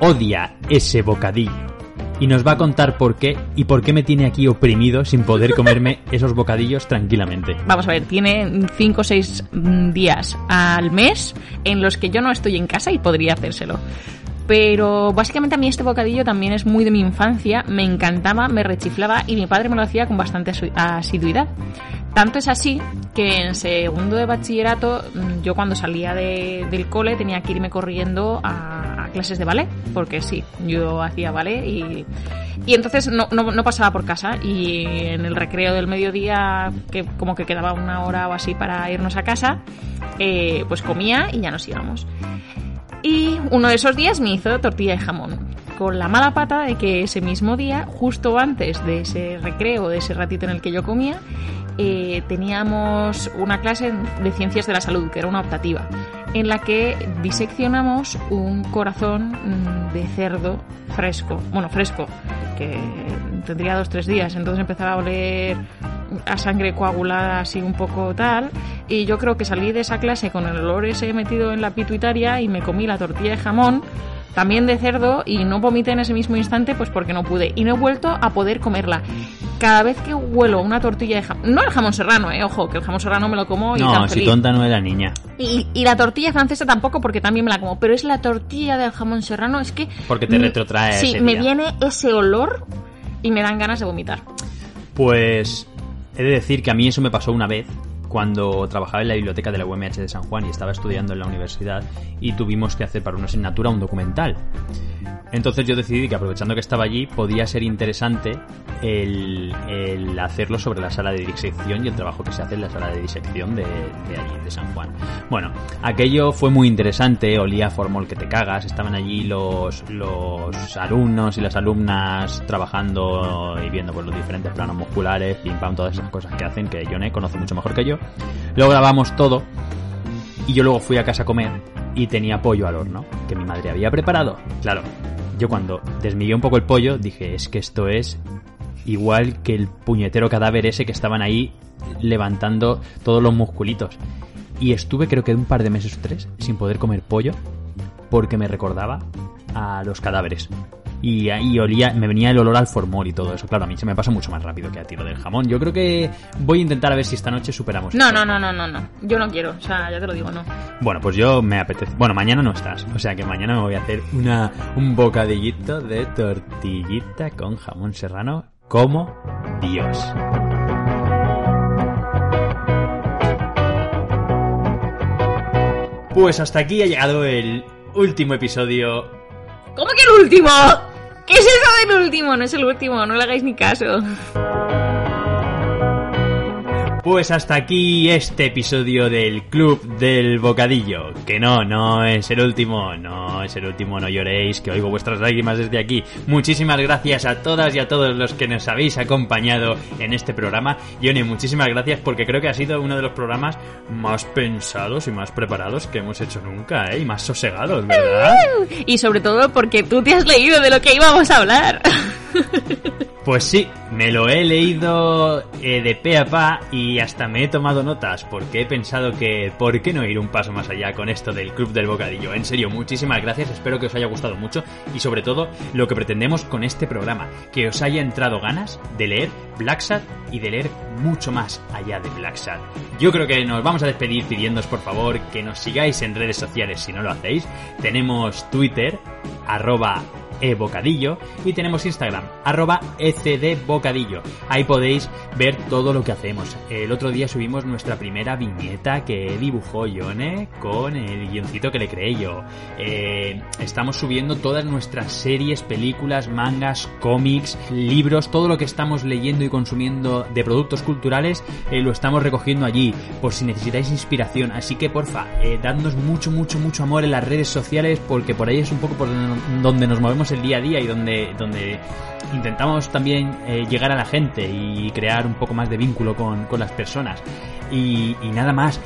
odia ese bocadillo. Y nos va a contar por qué y por qué me tiene aquí oprimido sin poder comerme esos bocadillos tranquilamente. Vamos a ver, tiene 5 o 6 días al mes en los que yo no estoy en casa y podría hacérselo. Pero básicamente a mí este bocadillo también es muy de mi infancia, me encantaba, me rechiflaba y mi padre me lo hacía con bastante asiduidad. Tanto es así que en segundo de bachillerato, mm, yo cuando salía de- del cole tenía que irme corriendo a, clases de ballet, porque sí, yo hacía ballet y, y entonces no, no, no pasaba por casa y en el recreo del mediodía, que como que quedaba una hora o así para irnos a casa, eh, pues comía y ya nos íbamos. Y uno de esos días me hizo tortilla de jamón. Con la mala pata de que ese mismo día, justo antes de ese recreo, de ese ratito en el que yo comía, eh, teníamos una clase de ciencias de la salud, que era una optativa, en la que diseccionamos un corazón mm, de cerdo fresco. Bueno, fresco, que tendría dos tres días, entonces empezaba a oler a sangre coagulada así un poco tal. Y yo creo que salí de esa clase con el olor ese metido en la pituitaria y me comí la tortilla de jamón también de cerdo y no vomité en ese mismo instante pues porque no pude. Y no he vuelto a poder comerla. Cada vez que huelo una tortilla de jamón no el jamón serrano eh ojo que el jamón serrano me lo como y No, tan si feliz. tonta no era niña. y, y la tortilla francesa tampoco porque también me la como pero es la tortilla del jamón serrano es que Porque te retrotrae sí ese me viene ese olor y me dan ganas de vomitar. Pues he de decir que a mí eso me pasó una vez cuando trabajaba en la biblioteca de la UMH de San Juan y estaba estudiando en la universidad y tuvimos que hacer para una asignatura un documental. Entonces yo decidí que aprovechando que estaba allí podía ser interesante el, el hacerlo sobre la sala de disección y el trabajo que se hace en la sala de disección de, de allí, de San Juan. Bueno, aquello fue muy interesante, olía formol que te cagas, estaban allí los, los alumnos y las alumnas trabajando y viendo pues, los diferentes planos musculares, pim pam, todas esas cosas que hacen que Yone conoce mucho mejor que yo. Luego grabamos todo y yo luego fui a casa a comer y tenía pollo al horno que mi madre había preparado. Claro, yo cuando desmigué un poco el pollo dije, es que esto es igual que el puñetero cadáver ese que estaban ahí levantando todos los musculitos. Y estuve creo que un par de meses o tres sin poder comer pollo porque me recordaba a los cadáveres. Y ahí olía, me venía el olor al formol y todo eso. Claro, a mí se me pasa mucho más rápido que a ti lo del jamón. Yo creo que voy a intentar a ver si esta noche superamos. no no no no no no yo no quiero o sea ya te lo digo no Bueno, pues yo me apetece. Bueno, mañana no estás. O sea que mañana me voy a hacer una, un bocadillito de tortillita con jamón serrano como Dios. Pues hasta aquí ha llegado el último episodio. ¿Cómo que el último? ¿Qué es eso del último? No es el último, no le hagáis ni caso. Pues hasta aquí este episodio del Club del Bocadillo. Que no, no es el último, no es el último, no lloréis, que oigo vuestras lágrimas desde aquí. Muchísimas gracias a todas y a todos los que nos habéis acompañado en este programa. Yone, muchísimas gracias porque creo que ha sido uno de los programas más pensados y más preparados que hemos hecho nunca, ¿eh? Y más sosegados, ¿verdad? Y sobre todo porque tú te has leído de lo que íbamos a hablar. Pues sí, me lo he leído eh, de pe a pa y hasta me he tomado notas porque he pensado que ¿por qué no ir un paso más allá con esto del Club del Bocadillo? En serio, muchísimas gracias, espero que os haya gustado mucho y sobre todo lo que pretendemos con este programa, que os haya entrado ganas de leer Black Sad y de leer mucho más allá de Black Sad. Yo creo que nos vamos a despedir pidiéndoos por favor que nos sigáis en redes sociales si no lo hacéis. Tenemos Twitter, arroba ebocadillo y tenemos Instagram, arroba ecdbocadillo. Ahí podéis ver todo lo que hacemos. El otro día subimos nuestra primera viñeta que dibujó Yone con el guioncito que le creé yo. Eh, estamos subiendo todas nuestras series, películas, mangas, cómics, libros, todo lo que estamos leyendo y consumiendo de productos culturales, eh, lo estamos recogiendo allí, por si necesitáis inspiración. Así que porfa, eh, dadnos mucho, mucho, mucho amor en las redes sociales, porque por ahí es un poco por donde nos movemos el día a día y donde, donde intentamos también eh, llegar a la gente y crear un poco más de vínculo con, con las personas. Y, y nada más.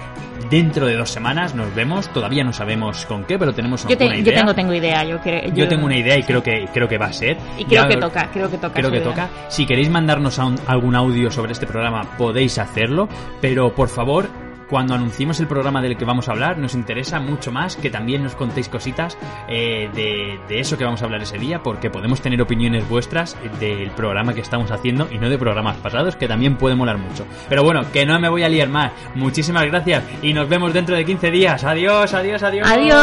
Dentro de dos semanas nos vemos. Todavía no sabemos con qué, pero tenemos Yo, te- alguna yo idea. tengo, tengo idea. Yo, cre- Yo tengo una idea y creo que creo que va a ser. Y creo Ya- que toca, creo que toca. Creo que idea. toca. Si queréis mandarnos a un- algún audio sobre este programa, podéis hacerlo, pero por favor, cuando anunciemos el programa del que vamos a hablar, nos interesa mucho más que también nos contéis cositas eh, de, de eso que vamos a hablar ese día, porque podemos tener opiniones vuestras del programa que estamos haciendo y no de programas pasados, que también puede molar mucho. Pero bueno, que no me voy a liar más. Muchísimas gracias y nos vemos dentro de 15 días. Adiós, adiós, adiós. Adiós.